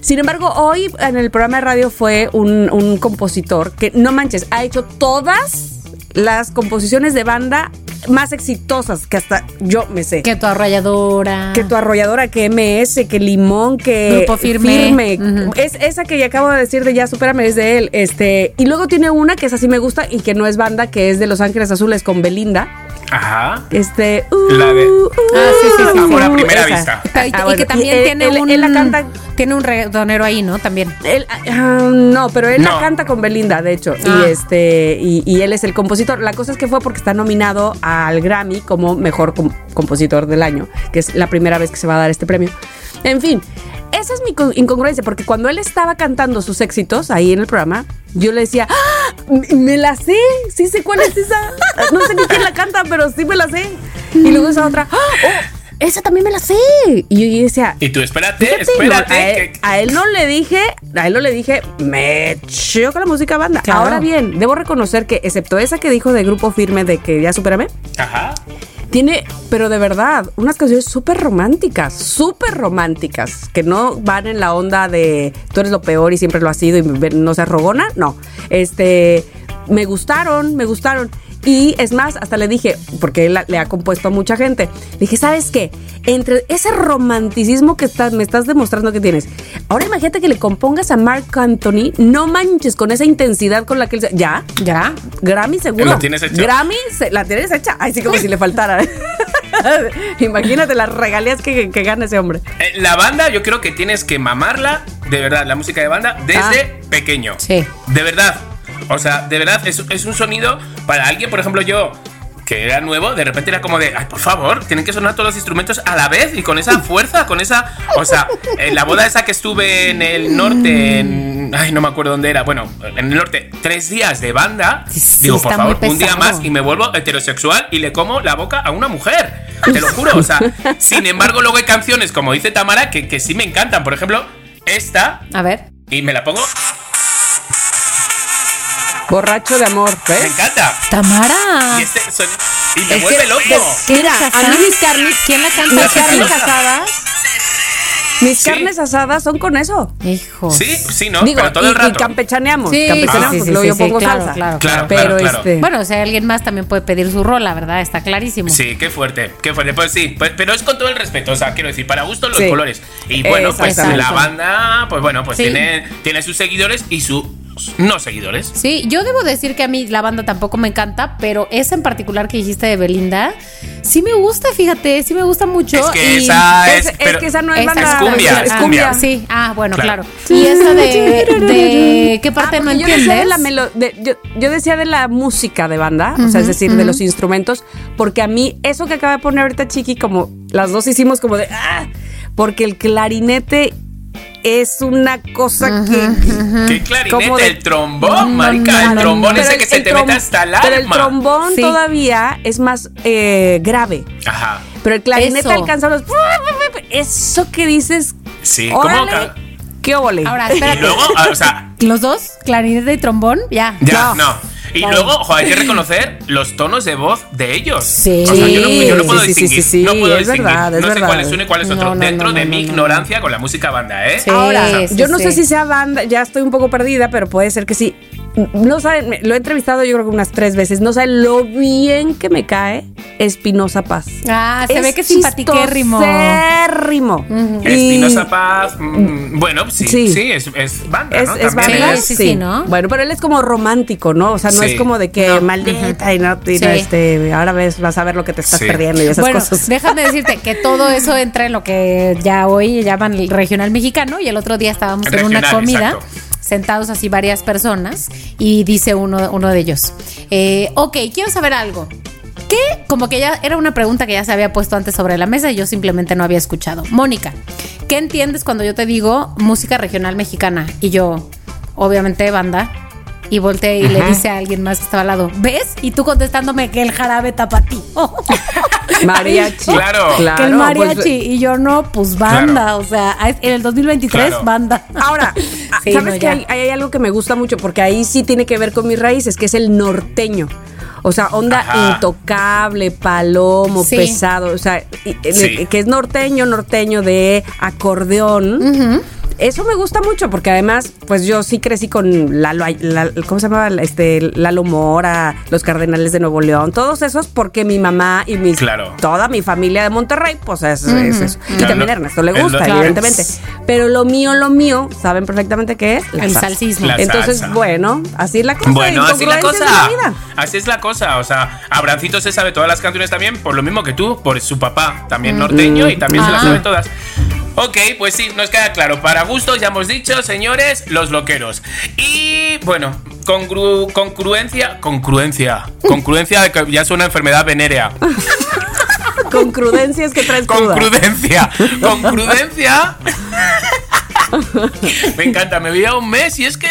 Sin embargo, hoy en el programa de radio fue un, un compositor que, no manches, ha hecho todas las composiciones de banda más exitosas que hasta yo me sé. Que tu arrolladora. Que tu arrolladora, que MS, que Limón, que Grupo Firme. Es esa que ya acabo de decir de Ya Supérame es de él. Este, y luego tiene una que es así me gusta y que no es banda, que es de Los Ángeles Azules con Belinda. Ajá. Este, uh, La de- uh, Ah, sí, sí, sí, Amor a uh, primera esa. vista. Y, Ah, que también tiene él- un. él la canta Tiene un reggaetonero ahí, ¿no? También. Él, ah, no, pero él No. la canta con Belinda, de hecho. Ah. Y este, y, y él es el compositor. La cosa es que fue porque está nominado al Grammy como mejor com- compositor del año, que es la primera vez que se va a dar este premio. En fin, esa es mi co- incongruencia, porque cuando él estaba cantando sus éxitos ahí en el programa, yo le decía, ¡Ah! Me la sé, sí sé cuál es esa. No sé ni quién la canta, pero sí me la sé. Y luego esa otra, ¡Ah! ¡Oh! Esa también me la sé. Y yo decía, Y tú, espérate, Fíjate, espérate. no, a, él, que- a él no le dije, a él no le dije, me choca la música banda. Claro. Ahora bien, debo reconocer que, excepto esa que dijo de grupo firme de que ya supérame, Ajá. Tiene, pero de verdad, unas canciones súper románticas, súper románticas, que no van en la onda de tú eres lo peor y siempre lo has sido y no seas rogona, no. Este, me gustaron, me gustaron. Y es más, hasta le dije, porque él le ha compuesto a mucha gente, le dije, ¿sabes qué? Entre ese romanticismo que estás, me estás demostrando que tienes, ahora imagínate que le compongas a Mark Anthony, no manches con esa intensidad con la que él. Ya, ya, Grammy seguro. ¿La tienes hecha? Grammy, la tienes hecha. Ay, sí, como si le faltara. Imagínate las regalías que, que gana ese hombre. Eh, La banda, yo creo que tienes que mamarla, de verdad, la música de banda, desde pequeño. Sí. De verdad. O sea, de verdad, es, es un sonido para alguien, por ejemplo, yo, que era nuevo, de repente era como de, ay, por favor, tienen que sonar todos los instrumentos a la vez y con esa fuerza, con esa. O sea, en la boda esa que estuve en el norte, en. Ay, no me acuerdo dónde era. Bueno, en el norte, tres días de banda. Sí, digo, por favor, un día más y me vuelvo heterosexual y le como la boca a una mujer. Te lo juro. O sea, sin embargo, luego hay canciones, como dice Tamara, que, que sí me encantan. Por ejemplo, esta, A ver. y me la pongo, Borracho de amor, me ¿ves? encanta. Tamara. Y, este son- y me Es vuelve que- loco. ¿Qué Mira, eres, a mí mis carnes, ¿Quién la canta? mis carnes asadas, mis Sí. carnes asadas son con eso. Hijo. Sí, sí, ¿no? Digo, pero todo y, el rato. y campechaneamos, Sí, campechaneamos, sí, sí, luego sí, yo sí, pongo claro, salsa. claro, Claro, Pero claro, claro. este, Bueno, o sea, alguien más también puede pedir su rola, ¿verdad? Está clarísimo. Sí, qué fuerte, qué fuerte. Pues sí, pues- pero es con todo el respeto. O sea, quiero decir, para gusto los Sí. colores. Y bueno, pues la banda, pues bueno, pues Sí. tiene, tiene sus seguidores y no seguidores. Sí, yo debo decir que a mí la banda tampoco me encanta, pero esa en particular que dijiste de Belinda, sí me gusta, fíjate, sí me gusta mucho. Es que y- esa es, es. es pero- que esa no es Esa banda, es cumbia, es es cumbia. Sí, ah, bueno, Claro. claro. Y esa de, de ¿qué parte Ah, no porque yo decía entiendes? de la melo- de- yo, yo decía de la música de banda, o sea, es decir, de los instrumentos, porque a mí eso que acaba de poner ahorita Chiqui, como las dos hicimos como de, ah, porque el clarinete es una cosa que... ¿Qué clarinete? de- el trombón, marica. el no, trombón Pero ese el- que se te mete hasta el alma. Pero el trombón Sí. todavía es más eh, grave. Ajá. Pero el clarinete Eso. alcanza los... Eso que dices... Sí, ¿cómo órale, ca- ¿Qué óvole? Ahora, Y espérate. luego, ah, o sea, ¿Los dos? ¿Clarinete y trombón? Ya. ya, No. Y Claro. luego, ojo, hay que reconocer los tonos de voz de ellos. Sí. O sea, yo no, yo no puedo Sí, sí, sí, distinguir. sí, sí, no puedo es distinguir. verdad, es no sé verdad. cuál es uno y cuál es otro. No, no, dentro no, de no, mi no, no. ignorancia con la música banda, ¿eh? Sí. Ahora, sí, yo no sé si sea banda, ya estoy un poco perdida, pero puede ser que sí. No saben, me- lo he entrevistado yo creo que unas tres veces. No saben lo bien que me cae Espinosa Paz. Ah, se ve que es simpatiquérrimo. Espinosa Paz, mm, bueno, sí, sí, Sí. es, es banda, Es, ¿no? es También banda, Sí, sí, sí, ¿no? Bueno, pero él es como romántico, ¿no? O sea, no Sí. es como de que No. maldita y no, y Sí. no, este, ahora ves, vas a ver lo que te estás Sí. perdiendo y esas bueno, cosas. déjame decirte que todo eso entra en lo que ya hoy llaman el regional mexicano y el otro día estábamos en una comida. exacto. Sentados así varias personas y dice uno, uno de ellos, eh, ok, quiero saber algo. ¿Qué? Como que ya era una pregunta que ya se había puesto antes sobre la mesa y yo simplemente no había escuchado. Mónica, ¿qué entiendes cuando yo te digo música regional mexicana? Y yo, obviamente, banda. Y volteé y le dice a alguien más que estaba al lado, ¿ves? Y tú contestándome que el jarabe tapatí. Mariachi. Claro. que el Claro, mariachi. pues, y yo no, pues banda. Claro. O sea, en el 2023, Claro. banda. Ahora, Sí, ¿sabes no, que hay, hay algo que me gusta mucho? Porque ahí sí tiene que ver con mis raíces, que es el norteño. O sea, onda Ajá. intocable, palomo, Sí. pesado. O sea, y- y- Sí. que es norteño, norteño de acordeón. Eso me gusta mucho porque además, pues yo sí crecí con Lalo, Lalo- ¿cómo se llamaba? Este, Lalo Mora, los Cardenales de Nuevo León, todos esos porque mi mamá y mis, Claro. toda mi familia de Monterrey, pues es, es eso. Y Claro, también no- a Ernesto le el- gusta, claro. evidentemente. Pero lo mío, lo mío, saben perfectamente qué es la El salsa. salsismo. La Entonces, salsa. bueno, así es la cosa. Bueno, así es la cosa. de la vida. Así es la cosa. O sea, Abrancito se sabe todas las canciones también, por lo mismo que tú, por su papá, también norteño, y también se las sabe todas. Ok, pues sí, nos queda claro. Para gustos, ya hemos dicho, señores, los loqueros. Y bueno, congru congruencia. Congruencia. Congruencia de que ya es una enfermedad venérea. Con crudencias que traes Con cruda. prudencia. Me encanta, me veía un mes y es que.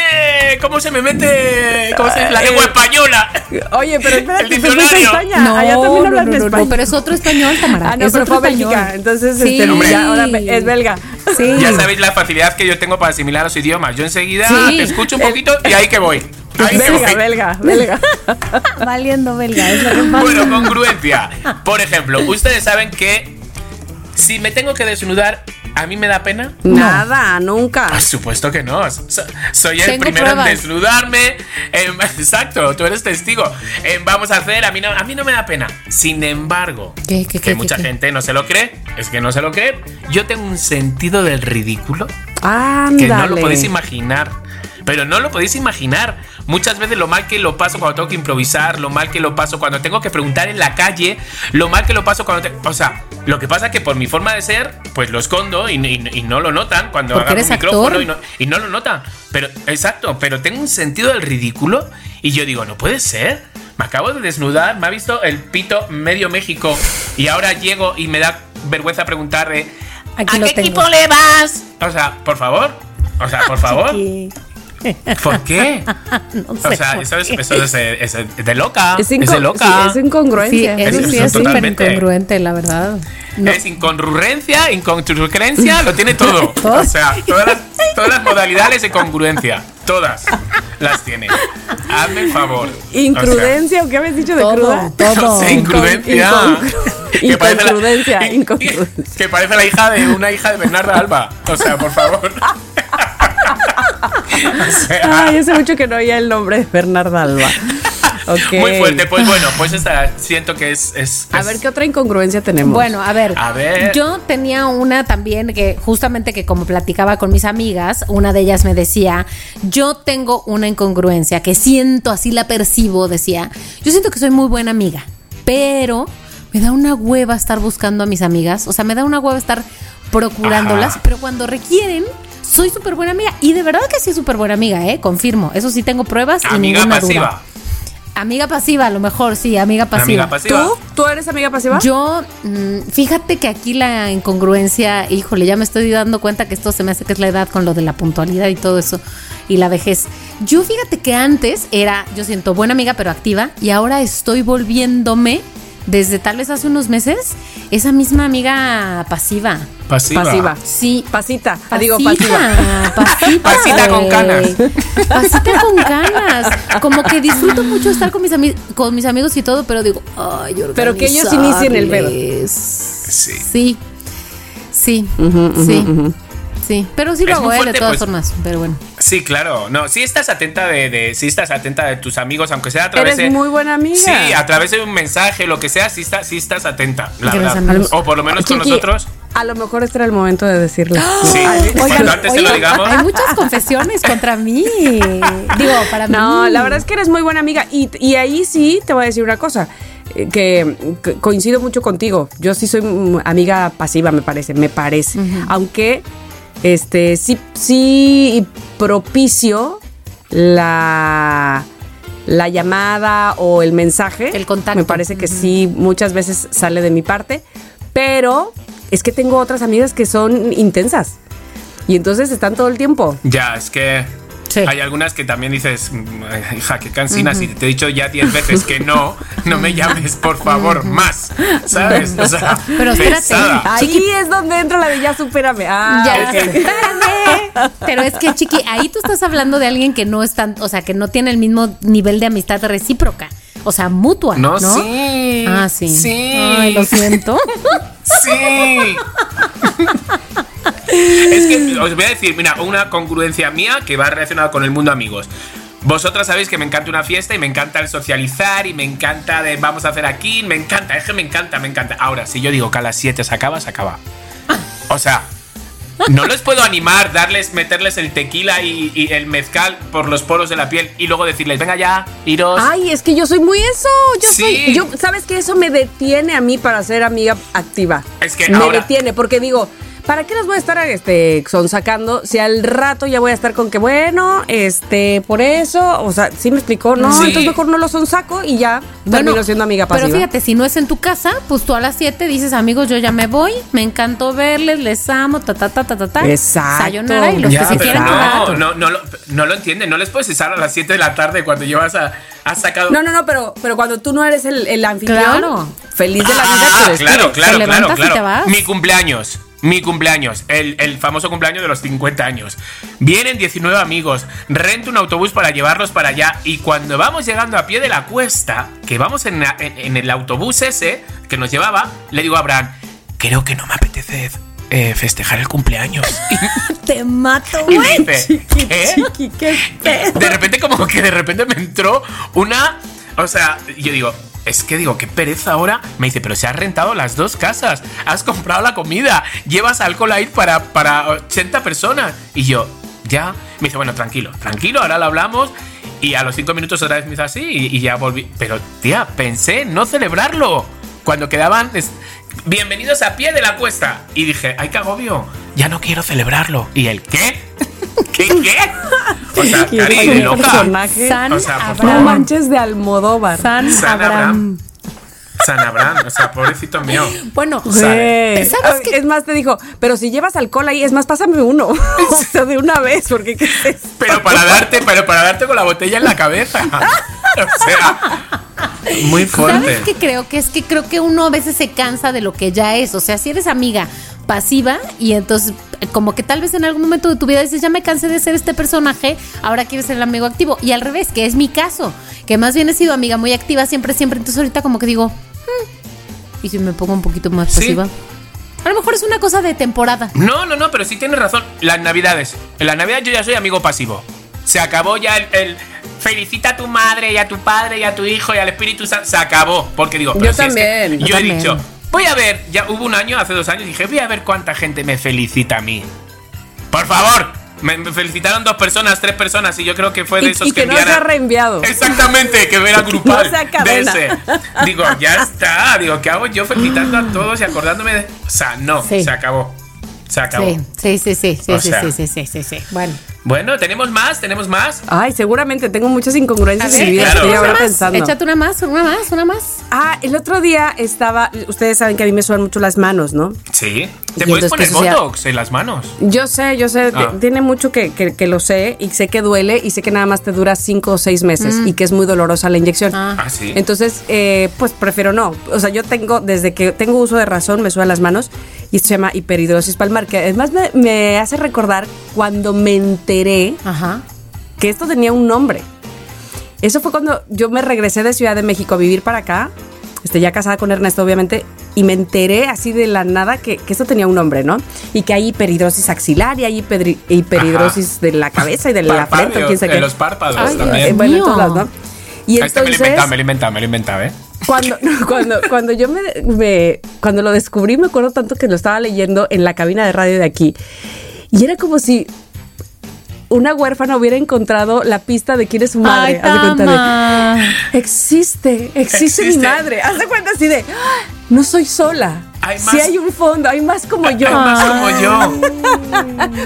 ¿Cómo se me mete? ¿Cómo se? La lengua española. Oye, pero espérate, El a diccionario. España. Allá también hablan no, no, no, español. pero es otro español, Tamara. Ah, no, es pero otro fue a español. Bélgica. Entonces, Sí. este, ya ahora es belga. Sí. Ya sabéis la facilidad que yo tengo para asimilar los idiomas. Yo enseguida Sí. te escucho un poquito y ahí que voy. Ahí Belga, voy. belga, belga. Valiendo belga, es lo que pasa. Bueno, congruencia. Por ejemplo, ustedes saben que si me tengo que desnudar ¿A mí me da pena? Nada, nunca. Por supuesto que no. So- soy el Tengo primero pruebas. en desnudarme. Em, exacto, tú eres testigo. Em, vamos a hacer, a mí, no, a mí no me da pena. Sin embargo, ¿Qué, qué, que qué, mucha qué, qué? gente no se lo cree, es que no se lo cree. Yo tengo un sentido del ridículo Ándale. que no lo podéis imaginar. Pero no lo podéis imaginar. Muchas veces lo mal que lo paso cuando tengo que improvisar, lo mal que lo paso cuando tengo que preguntar en la calle, lo mal que lo paso cuando... te- o sea, lo que pasa es que por mi forma de ser, pues lo escondo y, y- y no lo notan cuando Porque agarro un micrófono y no, y no lo notan. Pero, exacto, pero tengo un sentido del ridículo y yo digo, no puede ser. Me acabo de desnudar, me ha visto el pito medio México y ahora llego y me da vergüenza preguntarle, Aquí ¿a qué tengo. equipo le vas? O sea, por favor. O sea, por favor. Chiqui. ¿Por qué? No sé O sea, eso es, eso es, es de loca. Es, de loca. sí, es incongruencia. Sí, eso sí es es súper totalmente. incongruente, la verdad. No. Es incongruencia, incongruencia, lo tiene todo. Todo. O sea, todas las, todas las modalidades de congruencia. Todas las tiene. Hazme el favor. ¿Incrudencia o qué habías dicho de Todo, cruda? Sea, todo. no sé, incrudencia. Que parece la-. Que parece la hija de una hija de Bernarda Alba. O sea, por favor. O sea, Ay, hace mucho que no oía el nombre de Bernarda Alba. Ok. Muy fuerte. Pues bueno, pues esta siento que es. es- A ver, ¿qué otra incongruencia tenemos? Bueno, a ver, A ver. Yo tenía una también que justamente que como platicaba con mis amigas, una de ellas me decía, yo tengo una incongruencia que siento, así la percibo, decía, yo siento que soy muy buena amiga, pero me da una hueva estar buscando a mis amigas, o sea, me da una hueva estar procurándolas, Ajá. pero cuando requieren... Soy súper buena amiga y de verdad que sí súper buena amiga, ¿eh? Confirmo. Eso sí tengo pruebas y Amiga ninguna pasiva. duda. Amiga pasiva, a lo mejor, sí, amiga pasiva. Amiga pasiva. ¿Tú? ¿Tú eres amiga pasiva? Yo, mm, fíjate que aquí la incongruencia, híjole, ya me estoy dando cuenta que esto se me hace que es la edad con lo de la puntualidad y todo eso y la vejez. Yo fíjate que antes era, yo siento buena amiga pero activa y ahora estoy volviéndome desde tal vez hace unos meses esa misma amiga pasiva. Pasiva. Pasiva. Sí, Pasita. Ah, digo, pasiva. Pasita, pasita, Pasita con canas. Pasita con canas. Como que disfruto mucho estar con mis, ami- con mis amigos y todo, pero digo, ay, Pero que ellos inicien el pedo. Sí. Sí. Sí. sí. Sí. Pero sí lo Es hago, eh, de todas pues. formas. Pero bueno. Sí, claro. No, sí estás atenta de, de- sí estás atenta de tus amigos, aunque sea a través Eres de. muy buena amiga. Sí, a través de un mensaje, lo que sea, sí, está, sí estás atenta, la verdad. O por lo menos con nosotros. A lo mejor este era el momento de decirlo. Sí, cuando antes se lo oigan, digamos. hay muchas confesiones contra mí. Digo, para mí. No, la verdad es que eres muy buena amiga. Y, y ahí sí te voy a decir una cosa. eh, Que, que coincido mucho contigo. Yo sí soy amiga pasiva, me parece. Me parece. Aunque este sí, sí propicio la, la llamada o el mensaje. El contacto. Me parece que sí, muchas veces sale de mi parte. Pero es que tengo otras amigas que son intensas. Y entonces están todo el tiempo. Ya, es que. Sí. Hay algunas que también dices, "Mm, hija, qué cansina, si te he dicho ya 10 veces que no, no me llames, por favor, más. ¿Sabes? O sea, Pero espérate. pesada. Ahí es donde entra la de ya supérame. Ah, Ya, ok. espérame. Pero es que, Chiqui, ahí tú estás hablando de alguien que no es tan, o sea, que no tiene el mismo nivel de amistad recíproca. O sea, mutua, ¿no? No, sí. Ah, sí. Sí. Ay, lo siento. Sí. es que os voy a decir, mira, una congruencia mía que va relacionada con el mundo amigos. Vosotras sabéis que me encanta una fiesta y me encanta el socializar y me encanta de vamos a hacer aquí, me encanta, es que me encanta, me encanta. Ahora, si yo digo que a las 7 se acaba, se acaba. O sea, no les puedo animar, darles, meterles el tequila y, y el mezcal por los poros de la piel y luego decirles, venga ya, iros. Ay, es que yo soy muy eso. Yo Sí. soy. Yo, ¿Sabes que Eso me detiene a mí para ser amiga activa. Es que me ahora- detiene porque digo. ¿Para qué las voy a estar este, sacando si al rato ya voy a estar con que, bueno, este, por eso, o sea, ¿sí me explicó? No, Sí. entonces mejor no lo sonsaco y ya termino siendo amiga pasiva. Pero fíjate, si no es en tu casa, pues tú a las 7 dices, amigos, yo ya me voy, me encantó verles, les amo, ta, ta, ta, ta, ta, ta. Exacto. Sayonara y los Ya, que se quieran no, quedar. no, no, lo, no lo entienden. No les puedes usar a las 7 de la tarde cuando llevas a. Has sacado. No, no, no, pero, pero cuando tú no eres el, el anfitrión, Claro. feliz de la vida Ah, que eres tú. claro, Te claro, claro, levantas y claro. te vas. Mi cumpleaños. Mi cumpleaños, el, el famoso cumpleaños de los 50 años. Vienen 19 amigos, rento un autobús para llevarlos para allá y cuando vamos llegando a pie de la cuesta, que vamos en, la- en- en el autobús ese que nos llevaba, le digo a Abraham, creo que no me apetece eh, festejar el cumpleaños. Te mato, güey. De repente, como que de repente me entró una. O sea, yo digo, es que digo, qué pereza ahora. Me dice, pero se has rentado las dos casas, has comprado la comida, llevas alcohol ahí para, para 80 personas. Y yo, ya. Me dice, bueno, tranquilo, tranquilo, ahora lo hablamos. Y a los cinco minutos otra vez me hizo así y, y ya volví. Pero, tía, pensé en no celebrarlo. Cuando quedaban. Bienvenidos a pie de la cuesta. Y dije, ay, qué agobio. Ya no quiero celebrarlo. ¿Y el qué? ¿Qué qué? O sea, Qué Cari, de loca. personaje. San O sea, por No. Abraham. manches de Almodóvar. San San Abraham. Abraham. San Abraham, o sea, pobrecito mío. Bueno. ¿Sabes qué? Es más, te dijo, pero si llevas alcohol ahí, es más, pásame uno. o sea, de una vez, porque ¿qué es? Pero para darte, pero para darte con la botella en la cabeza. O sea, muy fuerte. ¿Sabes qué creo? Que es que creo que uno a veces se cansa de lo que ya es. O sea, si eres amiga pasiva y entonces eh, como que tal vez en algún momento de tu vida dices, ya me cansé de ser este personaje, ahora quieres ser el amigo activo. Y al revés, que es mi caso, que más bien he sido amiga muy activa siempre, siempre. Entonces ahorita como que digo, "Hmm, ¿y si me pongo un poquito más Sí. pasiva? A lo mejor es una cosa de temporada. No, no, no, pero sí tienes razón. Las navidades. En la navidad yo ya soy amigo pasivo. Se acabó ya el, el felicita a tu madre y a tu padre y a tu hijo y al Espíritu Santo. Se acabó. Porque digo, pero Yo si es que también, yo yo he también. dicho, voy a ver, ya hubo un año, hace dos años, dije, voy a ver cuánta gente me felicita a mí. Por favor. Me, me felicitaron dos personas, tres personas y yo creo que fue de Y, esos y que, no enviaran- sea reenviado. Exactamente, que era grupal. No de ese. Digo, ya está. Digo, ¿qué hago yo felicitando a todos y acordándome de.? O sea, no, Sí. se acabó. Se acabó. Sí, sí, sí, sí, sí, O sea. sí, sí, sí, sí, sí. Bueno. Bueno, ¿tenemos más? ¿Tenemos más? Ay, seguramente tengo muchas incongruencias en mi vida. claro. Estoy ahora más, pensando. Échate una más, una más, una más. Ah, el otro día estaba. Ustedes saben que a mí me suenan mucho las manos, ¿no? Sí. Te Y puedes poner botox en las manos. Yo sé, yo sé, Ah. tiene mucho que, que- que lo sé y sé que duele y sé que nada más te dura cinco o seis meses y que es muy dolorosa la inyección. Ah. Ah, sí. Entonces, eh, pues prefiero no. O sea, yo tengo, desde que tengo uso de razón, me suenan las manos y se llama hiperhidrosis palmar, que además me, me hace recordar cuando me enteré Ajá. que esto tenía un nombre. Eso fue cuando yo me regresé de Ciudad de México a vivir para acá, este, ya casada con Ernesto, obviamente, y me enteré así de la nada que, que esto tenía un nombre, ¿no? Y que hay hiperhidrosis axilar y hay hiperhi- hiperhidrosis de la cabeza y de la frente, quién sabe qué. los párpados Ay, también. Eh, bueno, ¿no? Y este me lo entonces, inventado, me lo he inventado, me lo he inventado, ¿eh? cuando, cuando, cuando yo me, me- cuando lo descubrí, me acuerdo tanto que lo estaba leyendo en la cabina de radio de aquí. Y era como si una huérfana hubiera encontrado la pista de quién es su madre. Ay, Haz de cuenta de, Tama. existe, existe, mi Existe. madre. Haz de cuenta así de, "Ah, no soy sola. Hay Sí más- hay un fondo, hay más como yo. Hay más como yo.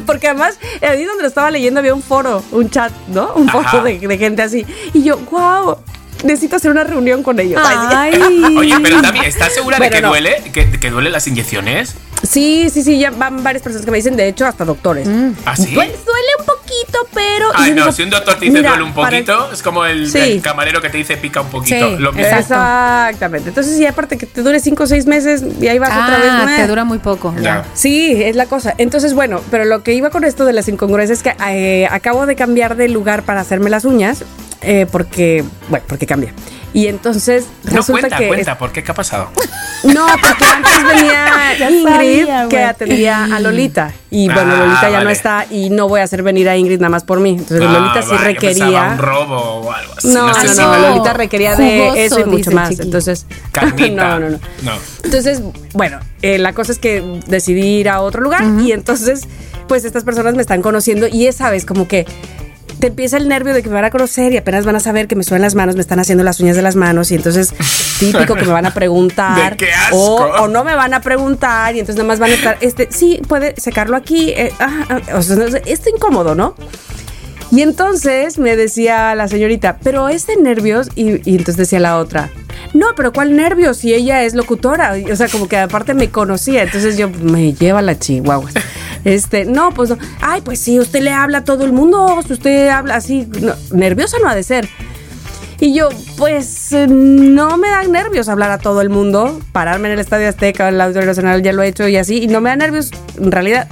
Porque además, ahí donde lo estaba leyendo había un foro, un chat, ¿no? Un foro de, de gente así. Y yo, wow, necesito hacer una reunión con ellos. Ay, sí. Oye, pero Tami, ¿estás segura Bueno, de que no. duele? ¿Que, que duelen las inyecciones? Sí, sí, sí, ya van varias personas que me dicen, de hecho, hasta doctores. ¿Ah, sí? Pues duele un poquito, pero. Ay, no, digo, si un doctor te dice mira, duele un poquito, es como el, Sí. el camarero que te dice pica un poquito. Sí, lo mismo. Exactamente. Entonces, y aparte que te dure 5 o 6 meses y ahí vas otra vez. Ah, meh. te dura muy poco. Ya. Sí, es la cosa. Entonces, bueno, pero lo que iba con esto de las incongruencias es que eh, acabo de cambiar de lugar para hacerme las uñas eh, porque, bueno, porque cambié. Y entonces No, resulta cuenta, que cuenta, ¿por qué? ¿Qué ha pasado? no, porque antes venía Ingrid sabía, que atendía a Lolita y bueno, Ah, Lolita ya no está y no voy a hacer venir a Ingrid nada más por mí. Entonces Ah, Lolita sí vale, requería un robo o algo así. no, no, sé no, si- no. Lolita requería de Jugoso, eso y mucho más. Chiqui. Entonces, no, no, no. No. Entonces, bueno, eh, la cosa es que decidí ir a otro lugar y entonces, pues estas personas me están conociendo y esa vez como que te empieza el nervio de que me van a conocer y apenas van a saber que me suenan las manos, me están haciendo las uñas de las manos y entonces típico que me van a preguntar ¡De qué asco! o, o no me van a preguntar y entonces nada más van a estar, este, sí, puede secarlo aquí, eh, ah, ah, o sea, esto incómodo, ¿no? Y entonces me decía la señorita, pero es de nervios. Y, entonces decía la otra, no, pero ¿cuál nervios? Si ella es locutora. O sea, como que aparte me conocía. Entonces yo, me lleva la chihuahua. Este, no, pues no. Ay, pues sí, usted le habla a todo el mundo. Si usted habla así, no, nerviosa no ha de ser. Y yo, pues no me dan nervios hablar a todo el mundo, pararme en el Estadio Azteca, en el Auditorio Nacional, ya lo he hecho y así, y no me da nervios, en realidad,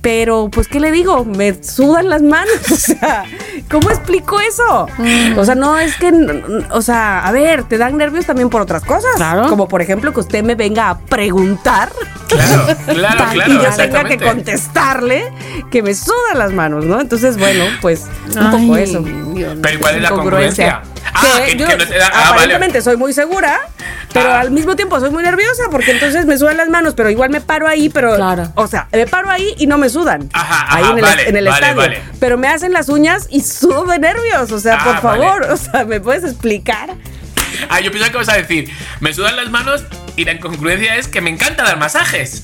pero pues ¿qué le digo? Me sudan las manos, o sea, ¿cómo explico eso? Mm. O sea, no es que, o sea, a ver, te dan nervios también por otras cosas, Claro. como por ejemplo que usted me venga a preguntar Claro, claro, y yo tenga que contestarle que me sudan las manos, ¿no? Entonces, bueno, pues un poco eso. Dios. Pero ¿cuál es la congruencia? Ah, que, yo que no te da. Ah, vale. aparentemente soy muy segura, pero Ah. al mismo tiempo soy muy nerviosa porque entonces me sudan las manos, pero igual me paro ahí, pero Claro. o sea, me paro ahí y no me sudan. Ajá, ahí ajá, en el, vale, en el vale, estadio. vale. Pero me hacen las uñas y sudo de nervios, o sea, Ah, por vale. favor, o sea, ¿me puedes explicar? Ah, yo pensaba que vas a decir, me sudan las manos y la incongruencia es que me encanta dar masajes.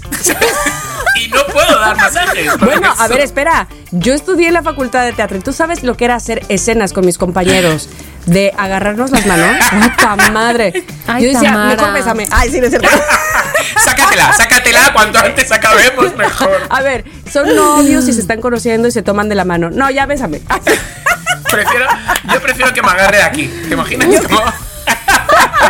y no puedo dar masajes. Bueno, a ver, espera. Yo estudié en la facultad de teatro y tú sabes lo que era hacer escenas con mis compañeros de agarrarnos las manos. ¡Ay, ta madre! Ay, Yo decía, Tamara. mejor bésame. Ay, sí, no es cierto. sácatela, sácatela, cuanto antes acabemos, mejor. A ver, son novios y se están conociendo y se toman de la mano. No, ya bésame. Prefiero, yo prefiero que me agarre de aquí. ¿Te imaginas? Como,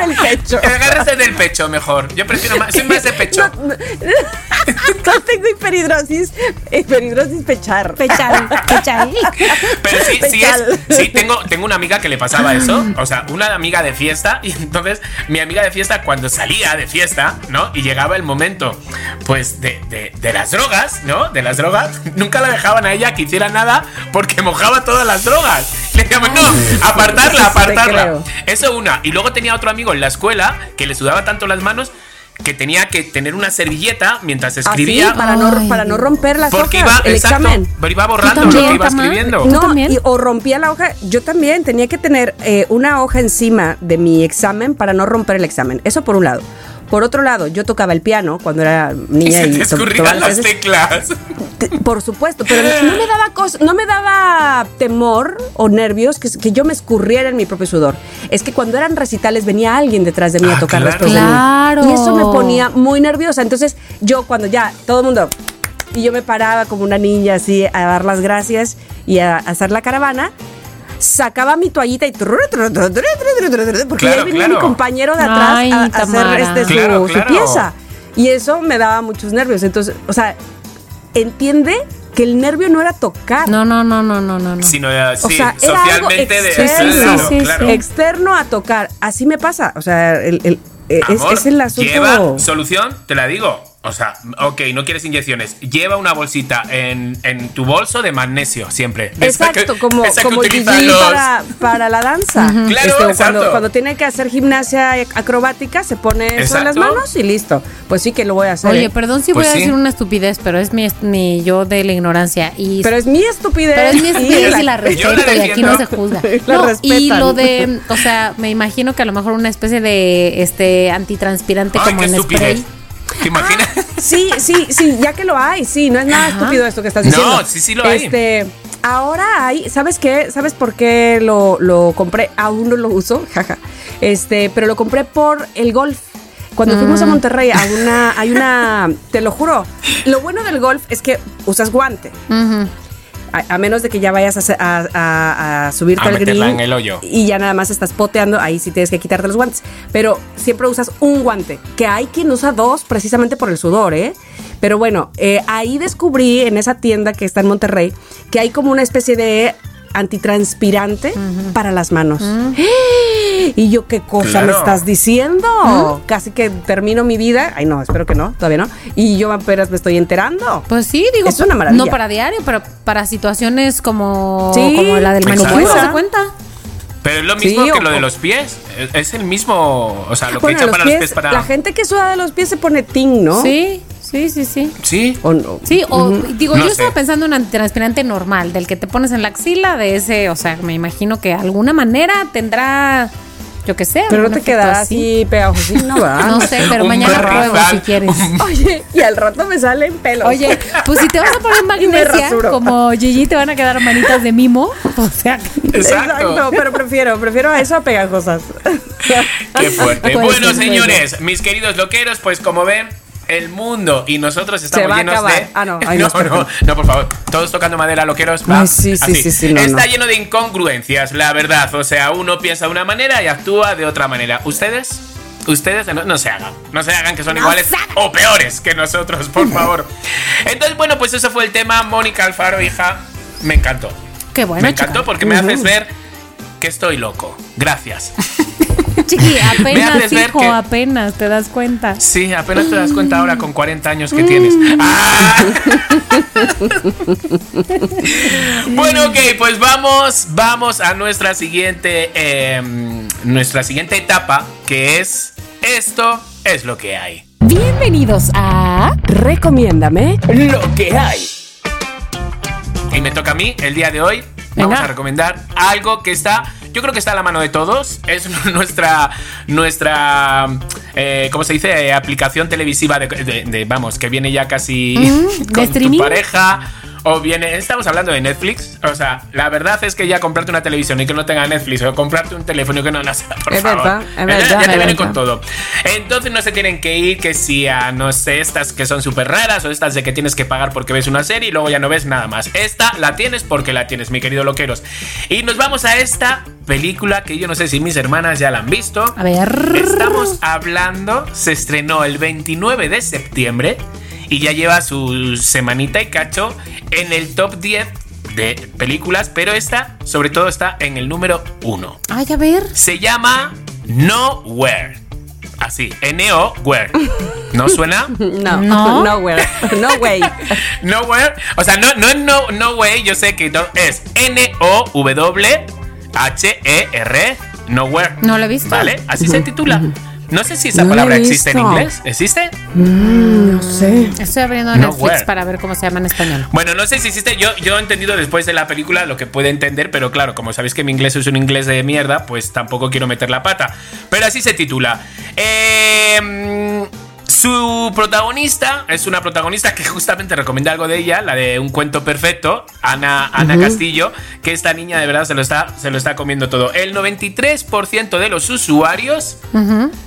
Por el pecho. que me agarres desde el pecho mejor. Yo prefiero más, soy más de pecho. No, no, no tengo hiperhidrosis, hiperhidrosis pechar. Pechal, pechal. Pero sí, sí es. Sí, tengo, tengo una amiga que le pasaba eso. O sea, una amiga de fiesta. Y entonces, mi amiga de fiesta, cuando salía de fiesta, ¿no? Y llegaba el momento, pues, de, de, de las drogas, ¿no? De las drogas, nunca la dejaban a ella que hiciera nada porque mojaba todas las drogas. Le decíamos, no, apartarla, apartarla. Eso una. Y luego tenía otro amigo en la escuela que le sudaba tanto las manos que tenía que tener una servilleta mientras escribía. Así, para no, para no romper las porque hojas, iba, el exacto, examen. pero iba borrando ¿Tú lo también, que iba escribiendo. ¿Tú No, también? y- o rompía la hoja. Yo también tenía que tener eh, una hoja encima de mi examen para no romper el examen. Eso por un lado. Por otro lado, yo tocaba el piano cuando era Y niña se y, te escurrían tocaba las teclas. Te- Por supuesto, pero no me daba no me daba temor o nervios que, que yo me escurriera en mi propio sudor. Es que cuando eran recitales venía alguien detrás de mí Ah, a tocar claro. después de mí. Claro. Y eso me ponía muy nerviosa. Entonces, yo cuando ya todo el mundo y yo me paraba como una niña así a dar las gracias y a, a hacer la caravana, sacaba mi toallita y porque Claro, ahí venía claro. mi compañero de atrás Ay, a, a hacer este, su, Claro, su pieza. Y eso me daba muchos nervios. Entonces, o sea, entiende que el nervio no era tocar. No, no, no, no, no, no. no. Sino, eh, O sí, sea, era algo socialmente de. externo. Claro, Sí, sí. Externo a tocar. Así me pasa. O sea, el, el- eh, es, Amor, es el asunto. Lleva solución, te la digo. O sea, ok, no quieres inyecciones. Lleva una bolsita en, en tu bolso de magnesio siempre. Esa que- Exacto, como, esa como Gigi los- para, para la danza. Claro, Este, cuando, tiene que hacer gimnasia acrobática, se pone eso en las manos y listo. Pues sí que lo voy a hacer. Oye, ¿eh? perdón si Pues voy a decir una estupidez, pero es mi, mi yo de la ignorancia. Y Pero es mi estupidez. Pero es mi estupidez y la respeto y aquí no se juzga. La No, y lo de, o sea, me imagino que a lo mejor una especie de este antitranspirante Ay, como en estupidez. spray. ¿Te imaginas? Sí, sí, sí, ya que lo hay, sí, no es nada Ajá. estúpido esto que estás No, diciendo. sí, sí lo hay. Este, ahora hay, ¿sabes qué? ¿Sabes por qué lo, lo compré? Aún no lo uso, jaja. Este, pero lo compré por el golf. Cuando fuimos Mm. a Monterrey, a una, hay una, te lo juro, lo bueno del golf es que usas guante. A, a menos de que ya vayas a, a- a- subirte al green en el hoyo. y ya nada más estás poteando, ahí sí tienes que quitarte los guantes. Pero siempre usas un guante, que hay quien usa dos precisamente por el sudor, ¿eh? Pero bueno, eh, ahí descubrí en esa tienda que está en Monterrey que hay como una especie de antitranspirante para las manos. Y yo, ¿qué cosa me estás diciendo? Casi que termino mi vida. Ay, no, espero que no, todavía no. Y yo apenas me estoy enterando. Pues sí, digo, Es una maravilla. no para diario, pero para situaciones como, Sí, como la del manicure, ¿se cuenta? Pero es lo mismo Sí, que o- lo de los pies. Es- Es el mismo. O sea, lo que Bueno, echan para pies, los pies para. La gente que suda de los pies se pone ting, ¿no? Sí, sí, sí, sí. Sí. ¿O no? Sí, o digo, No yo sé. estaba pensando en un antitranspirante normal, del que te pones en la axila, de ese, o sea, me imagino que de alguna manera tendrá, yo qué sé. Pero no te efecto quedará así pegajosito, ¿no? ¿verdad? No sé, pero Un mañana pruebo si quieres. Oye, y al rato me salen pelos. Oye, pues si te vas a poner magnesia, como Gigi, te van a quedar manitas de mimo. O sea, Exacto. pero prefiero, prefiero a eso a pegajosas. Qué fuerte. Bueno, señores, mis queridos loqueros, pues como ven, el mundo y nosotros estamos va llenos de. Ah, no, ay, no, no, no, no, por favor. Todos tocando madera, loqueros. Ay, sí, sí, sí, sí, no, Está no. lleno de incongruencias, la verdad. O sea, uno piensa de una manera y actúa de otra manera. ¿Ustedes? ustedes no, no se hagan. No se hagan que son No iguales o peores que nosotros, por favor. Entonces, bueno, pues eso fue el tema. Mónica Alfaro, hija, me encantó. Qué bueno, me encantó chica. porque me haces ver que estoy loco. Gracias. Chiqui, apenas, hijo, que- apenas, te das cuenta. Sí, apenas te das cuenta ahora con 40 años que tienes. ¡Ah! bueno, ok, pues vamos, vamos a nuestra siguiente, em, nuestra siguiente etapa, que es esto es lo que hay. Bienvenidos a Recomiéndame. Lo que hay. Y me toca a mí el día de hoy. Vamos Venga. a recomendar algo que está, yo creo que está a la mano de todos. Es nuestra, nuestra, eh, ¿cómo se dice? Eh, aplicación televisiva de, de- de- vamos, que viene ya casi Mm, ¿de con tu pareja. O viene, estamos hablando de Netflix. O sea, la verdad es que ya comprarte una televisión y que no tenga Netflix o comprarte un teléfono y que no, no sé, por Es favor. verdad, es verdad, Ya, te viene verdad. con todo. Entonces no se tienen que ir que si a, no sé, estas que son súper raras o estas de que tienes que pagar porque ves una serie y luego ya no ves nada más. Esta la tienes porque la tienes, mi querido Loqueros. Y nos vamos a esta película que yo no sé si mis hermanas ya la han visto. A ver. Estamos hablando, se estrenó el 29 de septiembre y ya lleva su semanita y cacho en el top 10 de películas, pero esta sobre todo está en el número 1. Ay, a ver. Se llama Nowhere. Así, N-O-Where. ¿No suena? No, No. no, güey. No, güey. Nowhere. O sea, no, no es no, no way, yo sé que no, es N-O-W-H-E-R. Nowhere. No lo he visto. ¿Vale? Así se titula. No sé si esa No palabra existe en inglés. ¿Existe? No sé. Estoy abriendo No, Netflix where. para ver cómo se llama en español. Bueno, no sé si existe. Yo, yo he entendido después de la película lo que puede entender, pero claro, como sabéis que mi inglés es un inglés de mierda, pues tampoco quiero meter la pata. Pero así se titula. Eh, mm, su protagonista es una protagonista que justamente recomendé algo de ella, la de Un cuento perfecto, Ana, Ana Castillo, que esta niña de verdad se lo está, se lo está comiendo todo. El 93% de los usuarios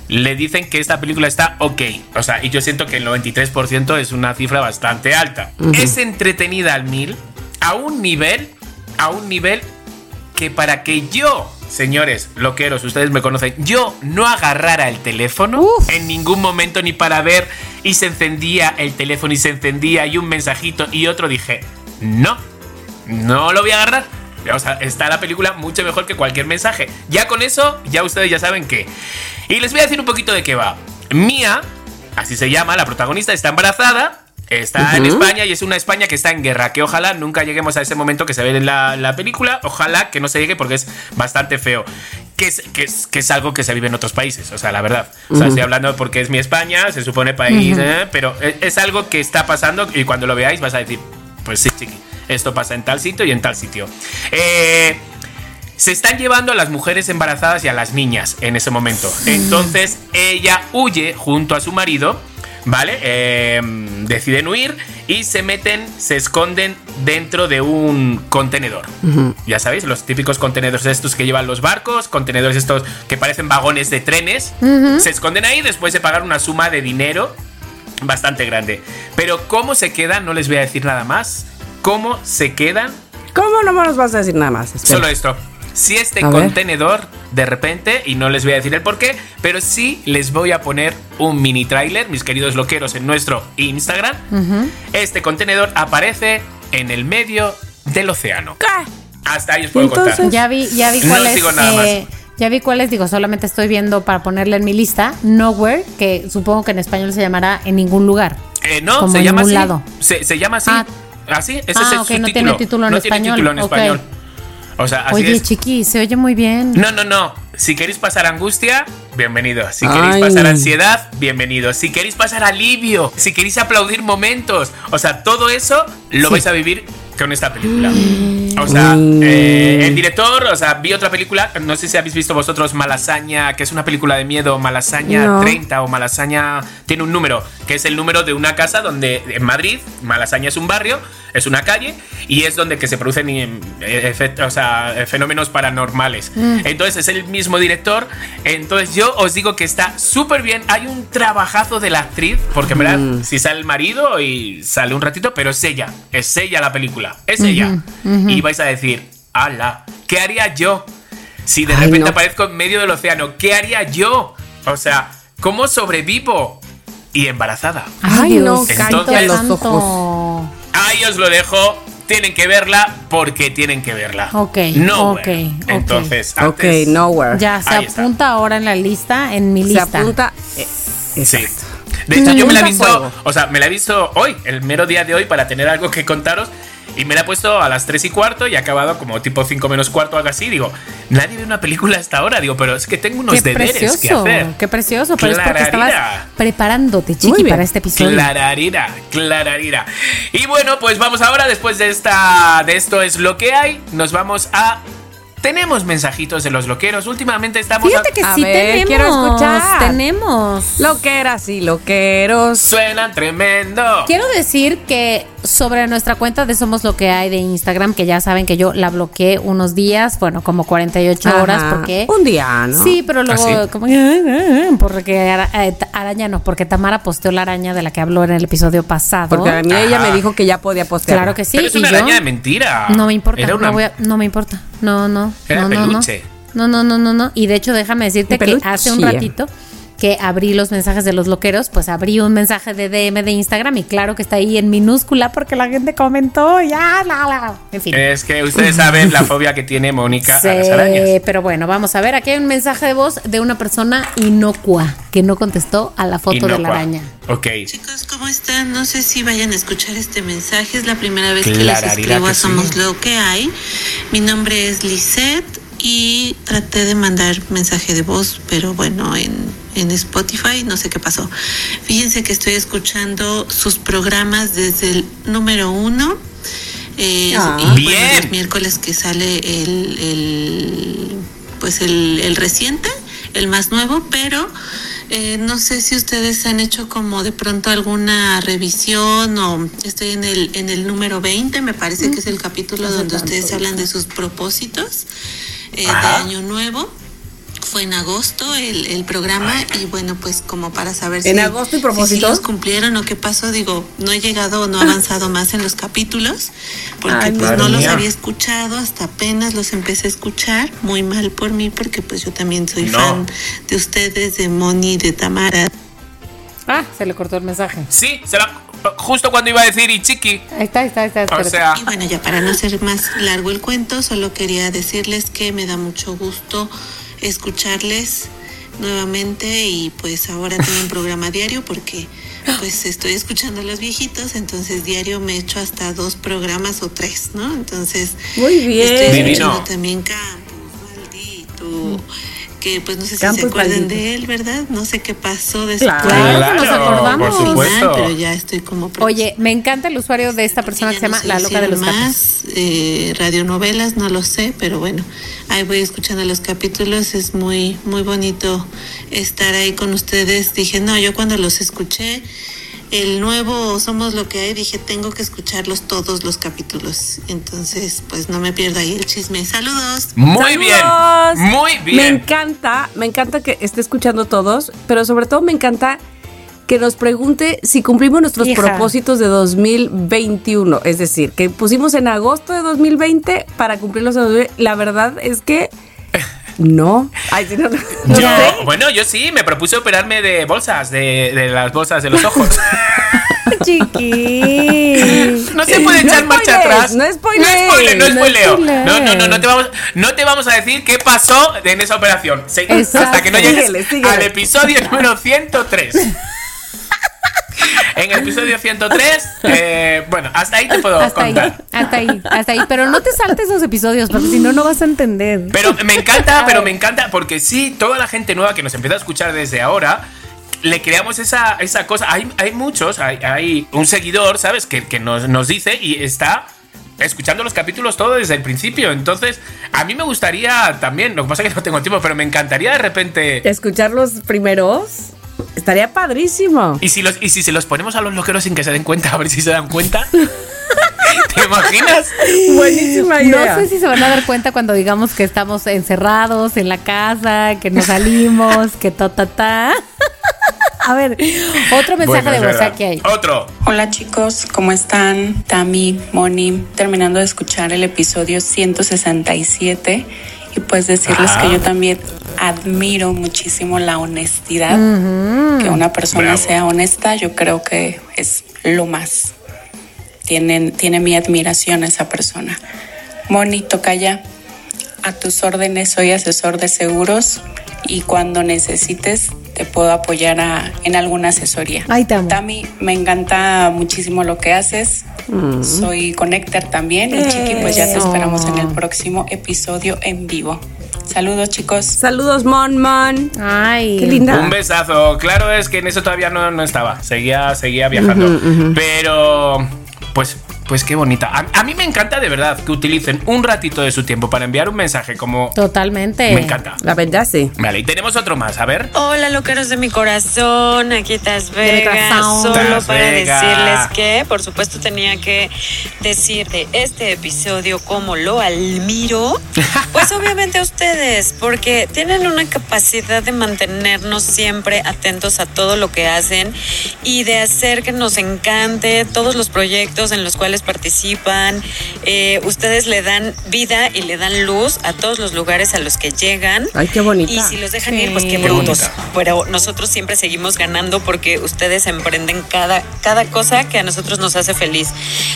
le dicen que esta película está ok. O sea, y yo siento que el 93% es una cifra bastante alta. Es entretenida al mil, a un nivel, a un nivel que para que yo, señores loqueros, ustedes me conocen, yo no agarrara el teléfono Uf. en ningún momento ni para ver y se encendía el teléfono y se encendía y un mensajito y otro dije, no, no lo voy a agarrar. O sea, está la película mucho mejor que cualquier mensaje. Ya con eso, ya ustedes ya saben qué. Y les voy a decir un poquito de qué va. Mía, así se llama, la protagonista, está embarazada. Está en España y es una España que está en guerra. Que ojalá nunca lleguemos a ese momento que se ve en la, la película. Ojalá que no se llegue porque es bastante feo. Que es, que, es, que es algo que se vive en otros países, o sea, la verdad. O sea, estoy hablando porque es mi España, se supone país, eh, pero es, es algo que está pasando y cuando lo veáis vas a decir, pues sí, chiqui, esto pasa en tal sitio y en tal sitio. Eh, se están llevando a las mujeres embarazadas y a las niñas en ese momento. Entonces ella huye junto a su marido, ¿vale? Eh, deciden huir y se meten, se esconden dentro de un contenedor. Ya sabéis, los típicos contenedores estos que llevan los barcos, contenedores estos que parecen vagones de trenes. Se esconden ahí después de pagar una suma de dinero bastante grande. Pero cómo se quedan, no les voy a decir nada más. ¿Cómo se quedan? ¿Cómo no nos vas a decir nada más? Espera. Solo esto. Si este A ver. contenedor de repente, y no les voy a decir el por qué, pero sí les voy a poner un mini tráiler, mis queridos loqueros, en nuestro Instagram. Este contenedor aparece en el medio del océano. ¿Qué? Hasta ahí os puedo Entonces- contar. Ya vi, ya vi No cuál os es. digo nada eh, ya vi cuál es, digo, solamente estoy viendo para ponerle en mi lista. Nowhere, que supongo que en español se llamará en ningún lugar. Eh, no, Como se en llama así. ningún lado. Se, se llama así. Ah. así, ese Ah, es el ok, no subtítulo. tiene título en No tiene español, título en español. O sea, así Oye, es. chiqui, se oye muy bien. No, no, no. Si queréis pasar angustia, bienvenido. Si Ay. queréis pasar ansiedad, bienvenido. Si queréis pasar alivio, si queréis aplaudir momentos, o sea, todo eso lo Sí. vais a vivir con esta película. O sea, eh, el director, o sea, vi otra película, no sé si habéis visto vosotros Malasaña, que es una película de miedo, Malasaña No. 30 o Malasaña tiene un número, que es el número de una casa donde en Madrid, Malasaña es un barrio, es una calle y es donde que se producen eh, efect- o sea, fenómenos paranormales. Entonces es el mismo director, entonces yo os digo que está súper bien, hay un trabajazo de la actriz, porque en verdad si sale el marido y sale un ratito, pero es ella, es ella la película, es ella. Y vais a decir, ala, ¿qué haría yo? Si de Ay, repente no. aparezco en medio del océano, ¿qué haría yo? O sea, cómo sobrevivo y embarazada. Ay, no, Dios cállate los santo. ojos. Ahí os lo dejo. Tienen que verla porque tienen que verla. Ok, No. ok. Entonces, Ok, antes- nowhere. Ya se apunta ahora en la lista, en mi Se lista. apunta. eh, Sí. exacto. De hecho, yo me la he visto, o sea, me la he visto hoy, el mero día de hoy, para tener algo que contaros. Y me la he puesto a las 3 y cuarto y ha acabado como tipo 5 menos cuarto, algo así. Digo, nadie ve una película hasta ahora. Digo, pero es que tengo unos Qué deberes precioso, que hacer. qué precioso, pero es porque estabas Clararira. preparándote, Muy chiqui, bien. para este episodio. Clararira, clararira. Y bueno, pues vamos ahora, después de esta. de esto es lo que hay. Nos vamos a. Tenemos mensajitos de los loqueros. Últimamente estamos. Fíjate que A sí ver, tenemos. quiero escuchar. Tenemos. Loqueras y loqueros. Suenan tremendo. Quiero decir que sobre nuestra cuenta de Somos Lo que hay de Instagram, que ya saben que yo la bloqueé unos días, bueno, como 48 horas, Ajá. porque... Un día, ¿no? Sí, pero luego ¿Ah, sí? como porque ara- eh, araña no, porque Tamara posteó la araña de la que habló en el episodio pasado. Porque a mí ella me dijo que ya podía postear. claro que sí. Pero es y una yo- araña de mentira. No me importa, Era una- no, voy a- no me importa. No, no. Era no, no, no. peluche. No, no, no, no, no. Y de hecho, déjame decirte que hace un ratito que abrí los mensajes de los loqueros, pues abrí un mensaje de DM de Instagram y claro que está ahí en minúscula porque la gente comentó, ya, la, la. En fin. Es que ustedes saben la fobia que tiene Mónica Sí, a las arañas. pero bueno, vamos a ver. Aquí hay un mensaje de voz de una persona inocua que no contestó a la foto de la araña. Ok. Chicos, ¿cómo están? No sé si vayan a escuchar este mensaje. Es la primera vez que les escribo que a sí. Somos Lo que hay. Mi nombre es Lisette y traté de mandar mensaje de voz, pero bueno, en, en Spotify no sé qué pasó. Fíjense que estoy escuchando sus programas desde el número uno. eh, Ah. y bueno, Bien. los miércoles que sale el, el pues el, el reciente, el más nuevo, pero eh, no sé si ustedes han hecho como de pronto alguna revisión o estoy en el, en el número 20, me parece que es el capítulo donde ustedes hablan de sus propósitos eh, de año nuevo. Fue en agosto el, el programa y bueno, pues como para saber ¿En si, agosto y si los cumplieron o qué pasó, digo, no he llegado o no he avanzado más en los capítulos porque Ay, pues no los había escuchado, hasta apenas los empecé a escuchar, muy mal por mí porque pues yo también soy No. fan de ustedes, de Moni, de Tamara. Ah, se le cortó el mensaje. Sí, se la- justo cuando iba a decir y chiqui. Ahí está, ahí está, ahí está. O sea, Y bueno, ya para no ser más largo el cuento, solo quería decirles que me da mucho gusto escucharles nuevamente y pues ahora tengo un programa diario porque pues estoy escuchando a los viejitos, entonces diario me echo hasta dos programas o tres, ¿no? Entonces Muy bien. estoy escuchando también Campos, maldito, que pues no sé si Campos, se acuerdan de él, ¿verdad? No sé qué pasó después. Claro. Claro nos acordamos. por supuesto. Pero ya estoy como Oye, me encanta el usuario de esta persona que se llama no La Loca de los más, eh, radionovelas, no lo sé, pero bueno, ahí voy escuchando los capítulos, es muy, muy bonito estar ahí con ustedes. Dije, no, yo cuando los escuché, el nuevo Somos lo que hay, dije, tengo que escucharlos todos los capítulos. Entonces, pues no me pierdo ahí el chisme. Saludos. muy bien. ¡Saludos! Muy Me bien. encanta, me encanta que esté escuchando todos, pero sobre todo me encanta que nos pregunte si cumplimos nuestros Hija. propósitos de 2021. Es decir, que pusimos en agosto de 2020 para cumplirlos. en 2020. La verdad es que no. Ay, sí, no, no, no Yo, sé. bueno, yo sí, me propuse operarme de bolsas, de, de las bolsas de los ojos. Chiqui. No se puede No echar marcha atrás. no spoilees, No spoiler, no spoileo. No, no, no, no te vamos, no te vamos a decir qué pasó en esa operación. Se- hasta que no llegues Síguele, síguele. al episodio número 103. En el episodio 103, eh, bueno, hasta ahí te puedo Hasta ahí, contar. hasta ahí, hasta ahí. Pero no te saltes esos episodios, porque si no, no vas a entender. Pero me encanta, pero me encanta porque sí, toda la gente nueva que nos empieza a escuchar desde ahora, le creamos esa, esa cosa. Hay, hay muchos, hay, hay un seguidor, ¿sabes? Que, que nos, nos dice y está escuchando los capítulos todo desde el principio. Entonces, a mí me gustaría también, lo que pasa es que no tengo tiempo, pero me encantaría de repente... Escuchar los primeros estaría padrísimo. ¿Y si, los, y si se los ponemos a los loqueros sin que se den cuenta, a ver si se dan cuenta. ¿Te imaginas? Buenísima No idea. sé si se van a dar cuenta cuando digamos que estamos encerrados en la casa, que no salimos, que ta ta ta. A ver, otro mensaje Bueno, de WhatsApp que hay. Otro. Hola chicos, ¿cómo están? Tami, Moni, terminando de escuchar el episodio 167 y pues decirles Ah. que yo también admiro muchísimo la honestidad. Que una persona Bravo. sea honesta, yo creo que es lo más. Tienen, tiene mi admiración esa persona. Moni, Tocaya, a tus órdenes soy asesor de seguros y cuando necesites te puedo apoyar a- en alguna asesoría. Ay, te amo. Tami, me encanta muchísimo lo que haces. Soy connector también y Chiqui, pues ya te esperamos en el próximo episodio en vivo. Saludos chicos. Saludos, Mon Mon. Ay. Qué linda. Un besazo. Claro es que en eso todavía no, no estaba. Seguía, seguía viajando. Pero, pues, pues qué bonita. A, a mí me encanta de verdad que utilicen un ratito de su tiempo para enviar un mensaje como... Totalmente. Me encanta. La verdad, sí. Vale, y tenemos otro más. A ver. Hola, loqueros de mi corazón, aquí Taz De mi Vega. corazón. Solo Taz para Vega. decirles que, por supuesto, tenía que decir de este episodio cómo lo admiro. Pues obviamente a ustedes, porque tienen una capacidad de mantenernos siempre atentos a todo lo que hacen y de hacer que nos encante todos los proyectos en los cuales participan. Eh, ustedes le dan vida y le dan luz a todos los lugares a los que llegan. Ay, qué bonita. Y si los dejan ir, pues qué Sí. Qué brutos. bonita. Pero nosotros siempre seguimos ganando porque ustedes emprenden cada, cada cosa que a nosotros nos hace feliz.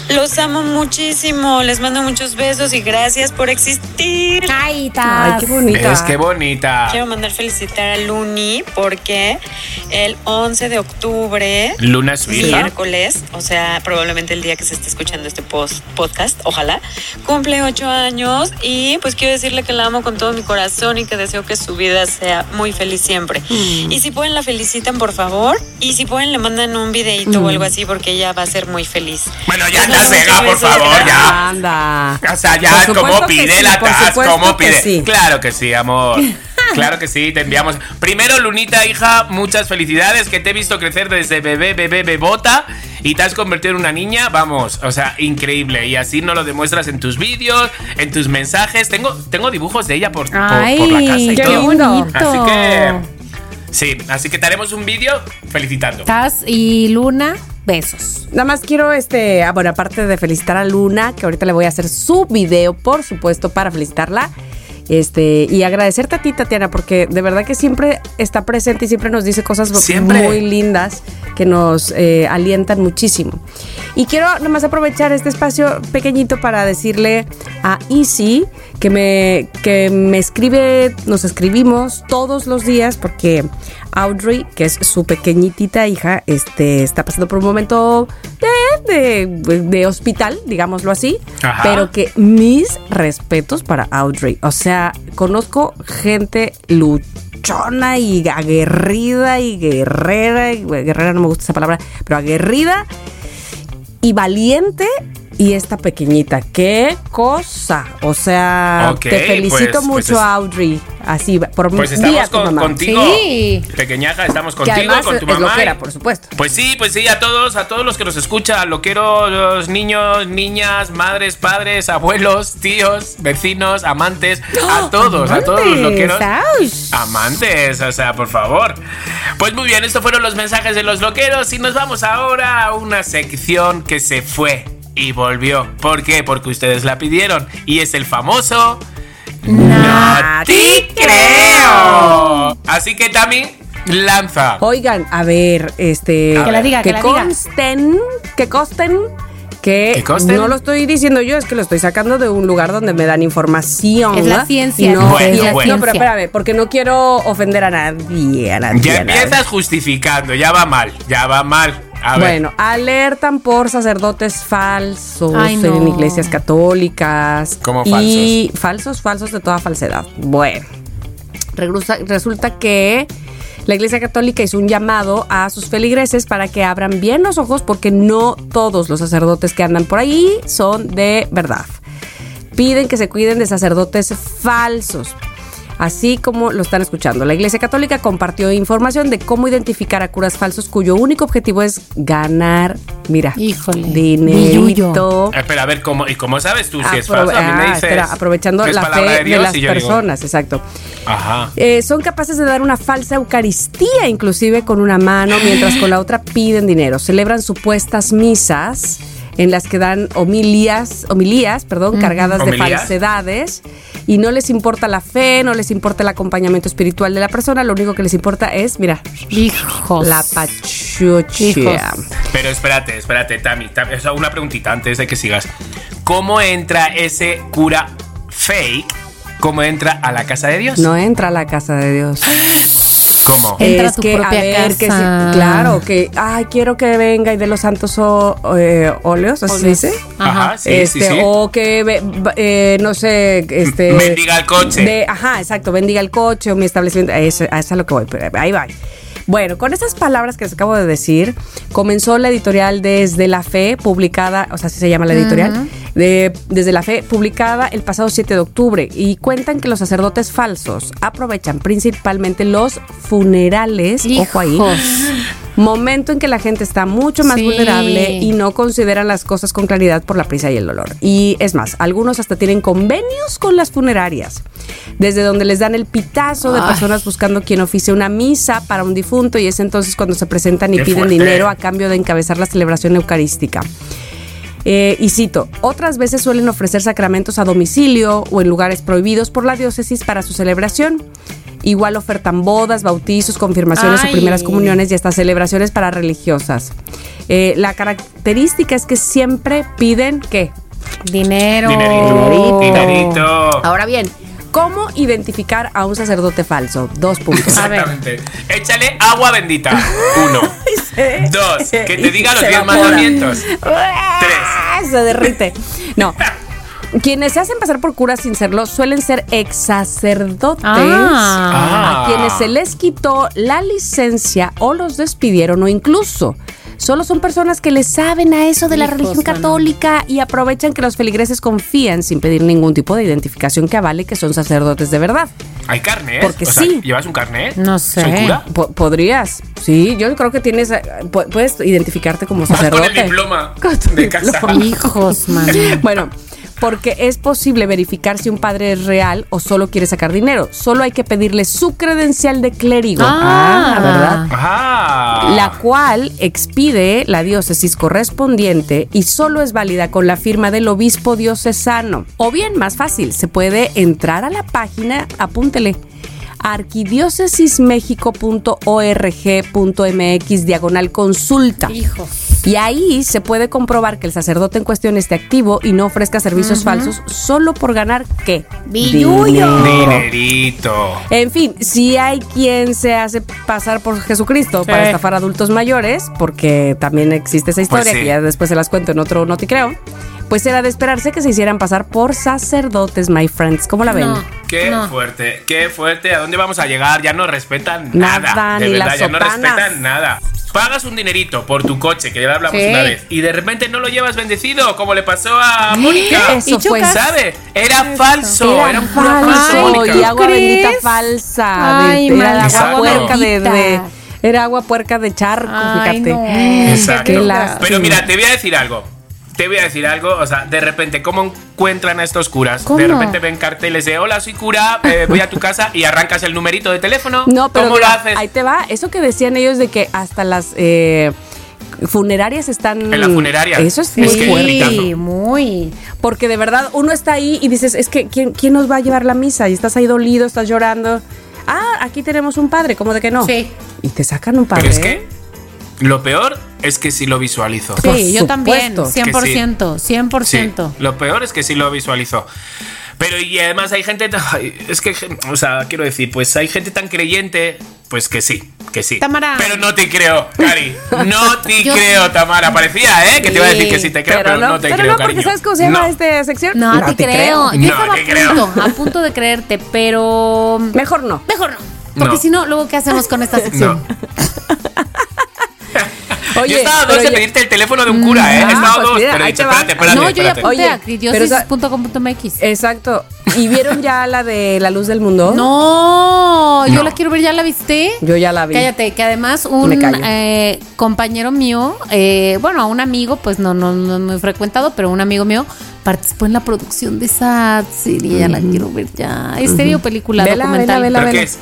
Los amo muchísimo, les mando muchos besos y gracias por existir. Ay, Ay, qué bonita. Es que bonita. Quiero mandar felicitar a Luni porque el 11 de octubre Luna es miércoles, o sea, probablemente el día que se esté escuchando este post, podcast, ojalá, cumple ocho años y pues quiero decirle que la amo con todo mi corazón y que deseo que su vida sea muy feliz siempre. Y si pueden la felicitan, por favor, y si pueden le mandan un videito o algo así porque ella va a ser muy feliz. Bueno, ya, Vega, muchos por favor, ya. Anda. O sea, ya, como pide sí, la supuesto como pide. sí. Claro que sí, amor. Claro que sí, te enviamos. Primero, Lunita, hija, muchas felicidades, que te he visto crecer desde bebé, bebé, bebota y te has convertido en una niña, vamos, o sea, increíble. Y así nos lo demuestras en tus vídeos, en tus mensajes. Tengo, tengo dibujos de ella por, por- Ay, por la casa y qué todo. bonito. Así que, sí, así que te haremos un vídeo felicitando. Taz y Luna, besos. Nada más quiero, este, ah, bueno, aparte de felicitar a Luna, que ahorita le voy a hacer su video, por supuesto, para felicitarla. Este, y agradecerte a ti, Tatiana, porque de verdad que siempre está presente y siempre nos dice cosas Siempre. muy lindas que nos eh, alientan muchísimo. Y quiero nomás aprovechar este espacio pequeñito para decirle a Easy que me, que me escribe, nos escribimos todos los días porque Audrey, que es su pequeñitita hija, este, está pasando por un momento de, de- de hospital, digámoslo así, Ajá. pero que mis respetos para Audrey. O sea, conozco gente luchona y aguerrida y guerrera, y, guerrera no me gusta esa palabra, pero aguerrida y valiente. Y esta pequeñita, qué cosa. O sea, te felicito pues- mucho, pues es- Audrey. Así, por Pues día estamos tu mamá. contigo, Sí. pequeñaja, estamos Que contigo, además con tu es mamá. loquera, por supuesto. Pues sí, pues sí, a todos, a todos los que nos escuchan, loqueros, niños, niñas, madres, padres, abuelos, tíos, vecinos, amantes, a todos, a todos los loqueros. Amantes, o sea, por favor. Pues muy bien, estos fueron los mensajes de los loqueros y nos vamos ahora a una sección que se fue y volvió. ¿Por qué? Porque ustedes la pidieron y es el famoso No te creo. Así que Tami, lanza. Oigan, a ver, este. Que la diga, que la diga. consten, que costen. Que, ¿Que no lo estoy diciendo yo, es que lo estoy sacando de un lugar donde me dan información. Es la ciencia, Y no, Bueno, y es- bueno. no, pero espérame, porque no quiero ofender a nadie. A nadie Ya a nadie. empiezas justificando, ya va mal, ya va mal. A ver. Bueno, alertan por sacerdotes falsos Ay, no. en iglesias católicas. ¿Cómo Y falsos, falsos de toda falsedad. Bueno, resulta, resulta que la iglesia católica hizo un llamado a sus feligreses para que abran bien los ojos porque no todos los sacerdotes que andan por ahí son de verdad. Piden que se cuiden de sacerdotes falsos. Así como lo están escuchando, la Iglesia Católica compartió información de cómo identificar a curas falsos cuyo único objetivo es ganar, mira, Híjole, dinerito. billullo. Espera, a ver, ¿cómo, ¿y cómo sabes tú si es falso? A mí me ah, dices. espera, aprovechando la fe de, Dios las digo, personas, exacto. Ajá. Eh, son capaces de dar una falsa Eucaristía, inclusive con una mano, mientras con la otra piden dinero. Celebran supuestas misas en las que dan homilías, homilías, perdón, cargadas de falsedades y no les importa la fe, no les importa el acompañamiento espiritual de la persona, lo único que les importa es, mira, Hijos. la pachucha. Hijos. Pero espérate, espérate, Tami. Tami, o sea, una preguntita antes de que sigas. ¿Cómo entra ese cura fake? ¿Cómo entra a la casa de Dios? No entra a la casa de Dios. ¿Cómo? Entra a es tu que, propia a ver, que casa. sí, claro, que, ay, quiero que venga y de los santos o- eh, óleos, ¿así se dice? Ajá, sí, este, sí, sí. O que, eh, no sé, este... Bendiga el coche. de- ajá, exacto, bendiga el coche o mi establecimiento. A eso, a eso es a lo que voy, pero ahí va. Bueno, con esas palabras que les acabo de decir, comenzó la editorial Desde la Fe, publicada, o sea, así se llama la editorial, de, Desde la Fe, publicada el pasado 7 de octubre. Y cuentan que los sacerdotes falsos aprovechan principalmente los funerales, ojo ahí, Hijos. Momento en que la gente está mucho más Sí. vulnerable y no consideran las cosas con claridad por la prisa y el dolor. Y es más, algunos hasta tienen convenios con las funerarias, desde donde les dan el pitazo de Ay. personas buscando quien oficie una misa para un difunto y es entonces cuando se presentan y Qué piden fuerte. dinero a cambio de encabezar la celebración eucarística. Eh, y cito, otras veces suelen ofrecer sacramentos a domicilio o en lugares prohibidos por la diócesis para su celebración. Igual ofertan bodas, bautizos, confirmaciones Ay. o primeras comuniones y hasta celebraciones para religiosas. Eh, la característica es que siempre piden ¿qué? Dinero. Dinerito. Dinerito. Ahora bien, ¿cómo identificar a un sacerdote falso? Dos puntos. Exactamente. Échale agua bendita. Uno. Dos. Que te diga los diez mandamientos. ¡Ah! Se derrite. No. Quienes se hacen pasar por curas sin serlo suelen ser ex sacerdotes Ah. a quienes se les quitó la licencia o los despidieron o incluso solo son personas que le saben a eso de la Hijos, religión católica y aprovechan que los feligreses confían sin pedir ningún tipo de identificación que avale que son sacerdotes de verdad. Hay carnet. Porque o sea, sí. ¿Llevas un carnet? No sé. ¿Soy cura? Po- ¿Podrías? Sí, yo creo que tienes, eh, pu- puedes identificarte como Vas con sacerdote. el diploma Con tu de casa. diploma. Hijos, man. Bueno, porque es posible verificar si un padre es real o solo quiere sacar dinero. Solo hay que pedirle su credencial de clérigo. Ah. ¿verdad? Ah. La cual expide la diócesis correspondiente y solo es válida con la firma del obispo diocesano. O bien, más fácil, se puede entrar a la página, apúntele, arquidiocesismexico.org.mx diagonal consulta. Hijos. Y ahí se puede comprobar que el sacerdote en cuestión esté activo y no ofrezca servicios falsos solo por ganar qué? Billuyo. Dinero. Dinerito. En fin, si hay quien se hace pasar por Jesucristo Sí. para estafar a adultos mayores, porque también existe esa historia Pues sí. que ya después se las cuento en otro No Te Creo, pues era de esperarse que se hicieran pasar por sacerdotes, my friends. ¿Cómo la ven? No. Qué No. fuerte, qué fuerte. ¿A dónde vamos a llegar? Ya no respetan Nada, nada. de ni verdad, las ya no respetan nada. Pagas un dinerito por tu coche, que ya lo hablamos Sí. una vez, y de repente no lo llevas bendecido, como le pasó a Mónica. Eso fue. ¿Sabe? Era falso, era, Era un cura falso y agua crees? bendita falsa. de- era agua puerca de, de- era agua puerca de charco, Ay, fíjate. no. Exacto. Pero mira, te voy a decir algo. Te voy a decir algo, o sea, de repente, ¿cómo encuentran a estos curas? ¿Cómo? De repente ven carteles de hola, soy cura, eh, voy a tu casa y arrancas el numerito de teléfono. No, pero ¿Cómo mira, lo haces? ahí te va. Eso que decían ellos de que hasta las eh, funerarias están. En la funeraria. Eso es Es muy que- muy. Porque de verdad uno está ahí y dices, es que ¿quién, quién nos va a llevar la misa? Y estás ahí dolido, estás llorando. Ah, aquí tenemos un padre, ¿cómo de que no? Sí. Y te sacan un padre. Pero es que lo peor es que sí lo visualizo. Sí, yo también. supuesto. 100%. Sí, 100%. lo peor es que sí lo visualizo. Pero y además hay gente, es que, o sea, quiero decir, pues hay gente tan creyente, pues que sí, que sí. Tamara. Pero no te creo, Cari. No te Yo- creo, Tamara. Parecía, ¿eh? Que te iba a decir que sí te creo, pero, no, te pero creo, no, porque cariño. ¿sabes cómo se llama No. esta sección? No, te, creo. Yo No estaba te a creo. punto, a punto de creerte, pero. Mejor no. Mejor no. Porque No. si no, luego, ¿qué hacemos con esta sección? Oye, yo estaba a dos pero de ya- pedirte el teléfono de un cura, ¿eh? Ah, He estado pues dos, mira, pero he dicho, espérate, espérate. no, yo ya apunté a pero. Exacto. ¿Y vieron ya la de la luz del mundo? No, yo No. la quiero ver, ¿ya la viste? Yo ya la vi. Cállate, que además un eh, compañero mío, eh, bueno, un amigo, pues no, no, no muy frecuentado, pero un amigo mío participó en la producción de esa serie, ya la quiero ver ya. ¿Es serie o película Vela, documental? vela, ¿Pero vela. qué es?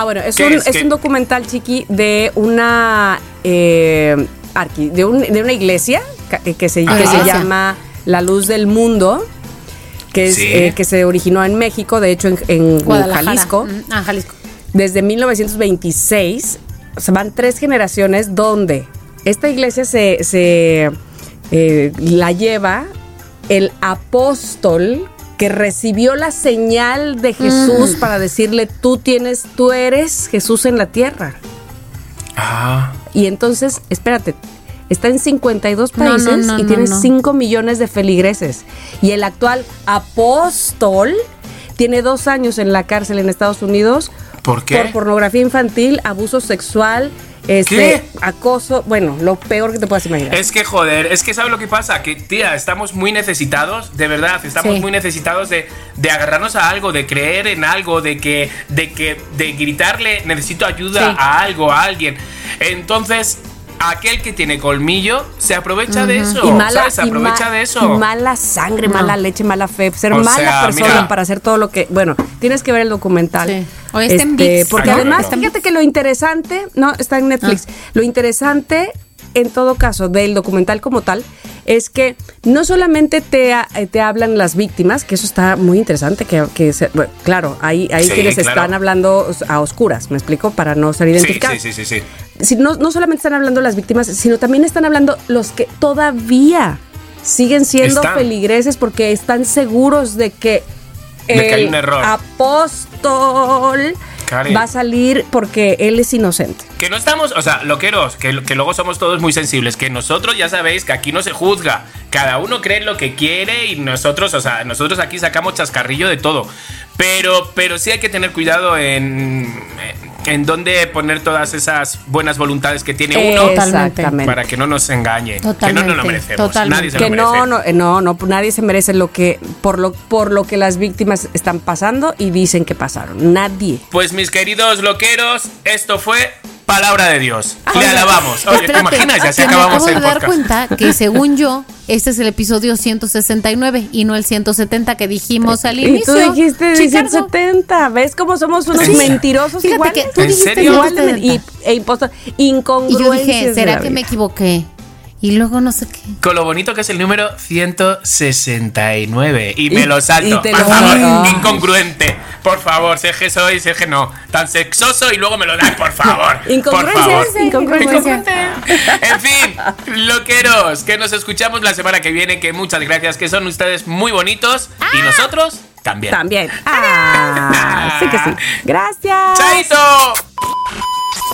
Ah, bueno, es ¿Qué un, es? un documental chiqui de una eh, arqui- de, un- de una iglesia que se, que Ajá. se llama La Luz del Mundo, que, es, Sí. eh, que se originó en México, de hecho en, en Guadalajara. Jalisco. Mm, Ah, Jalisco. desde 1926, o sea, van tres generaciones donde esta iglesia se, se, eh, la lleva el apóstol que recibió la señal de Jesús para decirle, tú tienes, tú eres Jesús en la tierra. Ah. Y entonces, espérate, está en 52 No, no, países no, y no, tiene no. 5 millones de feligreses. Y el actual apóstol tiene dos años en la cárcel en Estados Unidos ¿Por qué? por pornografía infantil, abuso sexual, este, ¿Qué? acoso, bueno, lo peor que te puedas imaginar. Es que joder, es que ¿sabes lo que pasa? Que tía, estamos muy necesitados, de verdad, estamos Sí. muy necesitados de, de agarrarnos a algo, de creer en algo, de que, de que, de gritarle necesito ayuda Sí. a algo, a alguien. Entonces, aquel que tiene colmillo se aprovecha de eso. y mala, ¿sabes? Se y aprovecha ma- de eso. y mala sangre, No. mala leche, mala fe, ser O mala sea, persona mira. para hacer todo lo que. Bueno, tienes que ver el documental. Sí. O está en Este, ViX. porque Ah, no, además, no. fíjate que lo interesante, no, está en Netflix. Ah. Lo interesante, en todo caso, del documental como tal, es que no solamente te, eh, te hablan las víctimas, que eso está muy interesante, que, que se- bueno, claro, hay, hay Sí, quienes claro. están hablando a oscuras, me explico, para no ser Sí, identificados sí, sí, sí, sí. si no, no solamente están hablando las víctimas, sino también están hablando los que todavía siguen siendo Están. feligreses porque están seguros de que, el un error. apóstol va a salir porque él es inocente. Que no estamos, o sea, loqueros, que, que luego somos todos muy sensibles, que nosotros ya sabéis que aquí no se juzga, cada uno cree lo que quiere y nosotros, o sea, nosotros aquí sacamos chascarrillo de todo. Pero, pero sí hay que tener cuidado en, en dónde poner todas esas buenas voluntades que tiene uno. Exactamente. para que no nos engañe, que no nos lo merecemos. totalmente. Nadie se que lo no, merece. no, eh, no, no, nadie se merece lo que por lo por lo que las víctimas están pasando y dicen que pasaron. Nadie. Pues mis queridos loqueros, esto fue palabra de Dios. Le Oiga, alabamos. Oye, ¿te imaginas? Ya se me acabamos acabo el de dar podcast. cuenta que según yo, este es el episodio 169 y no el 170 que dijimos al Y inicio. tú dijiste Chicardo. 170. ¿Ves cómo somos unos Sí. mentirosos Fíjate iguales? que tú ¿En dijiste serio? Igual de- 170. y, e impostor, Y incongruencias yo dije, ¿será que me equivoqué? Y luego no sé qué. Con lo bonito que es el número 169. Y me Y- lo salto. y te Por lo- favor, incongruente. Por favor, sé que soy, sé que no. Tan sexoso y luego me lo das, por favor. por Incongruencias, incongruencias. En fin, loqueros, que nos escuchamos la semana que viene. Que muchas gracias, que son ustedes muy bonitos. Y nosotros también. También. Ah, sí que sí. Gracias. ¡Chaito!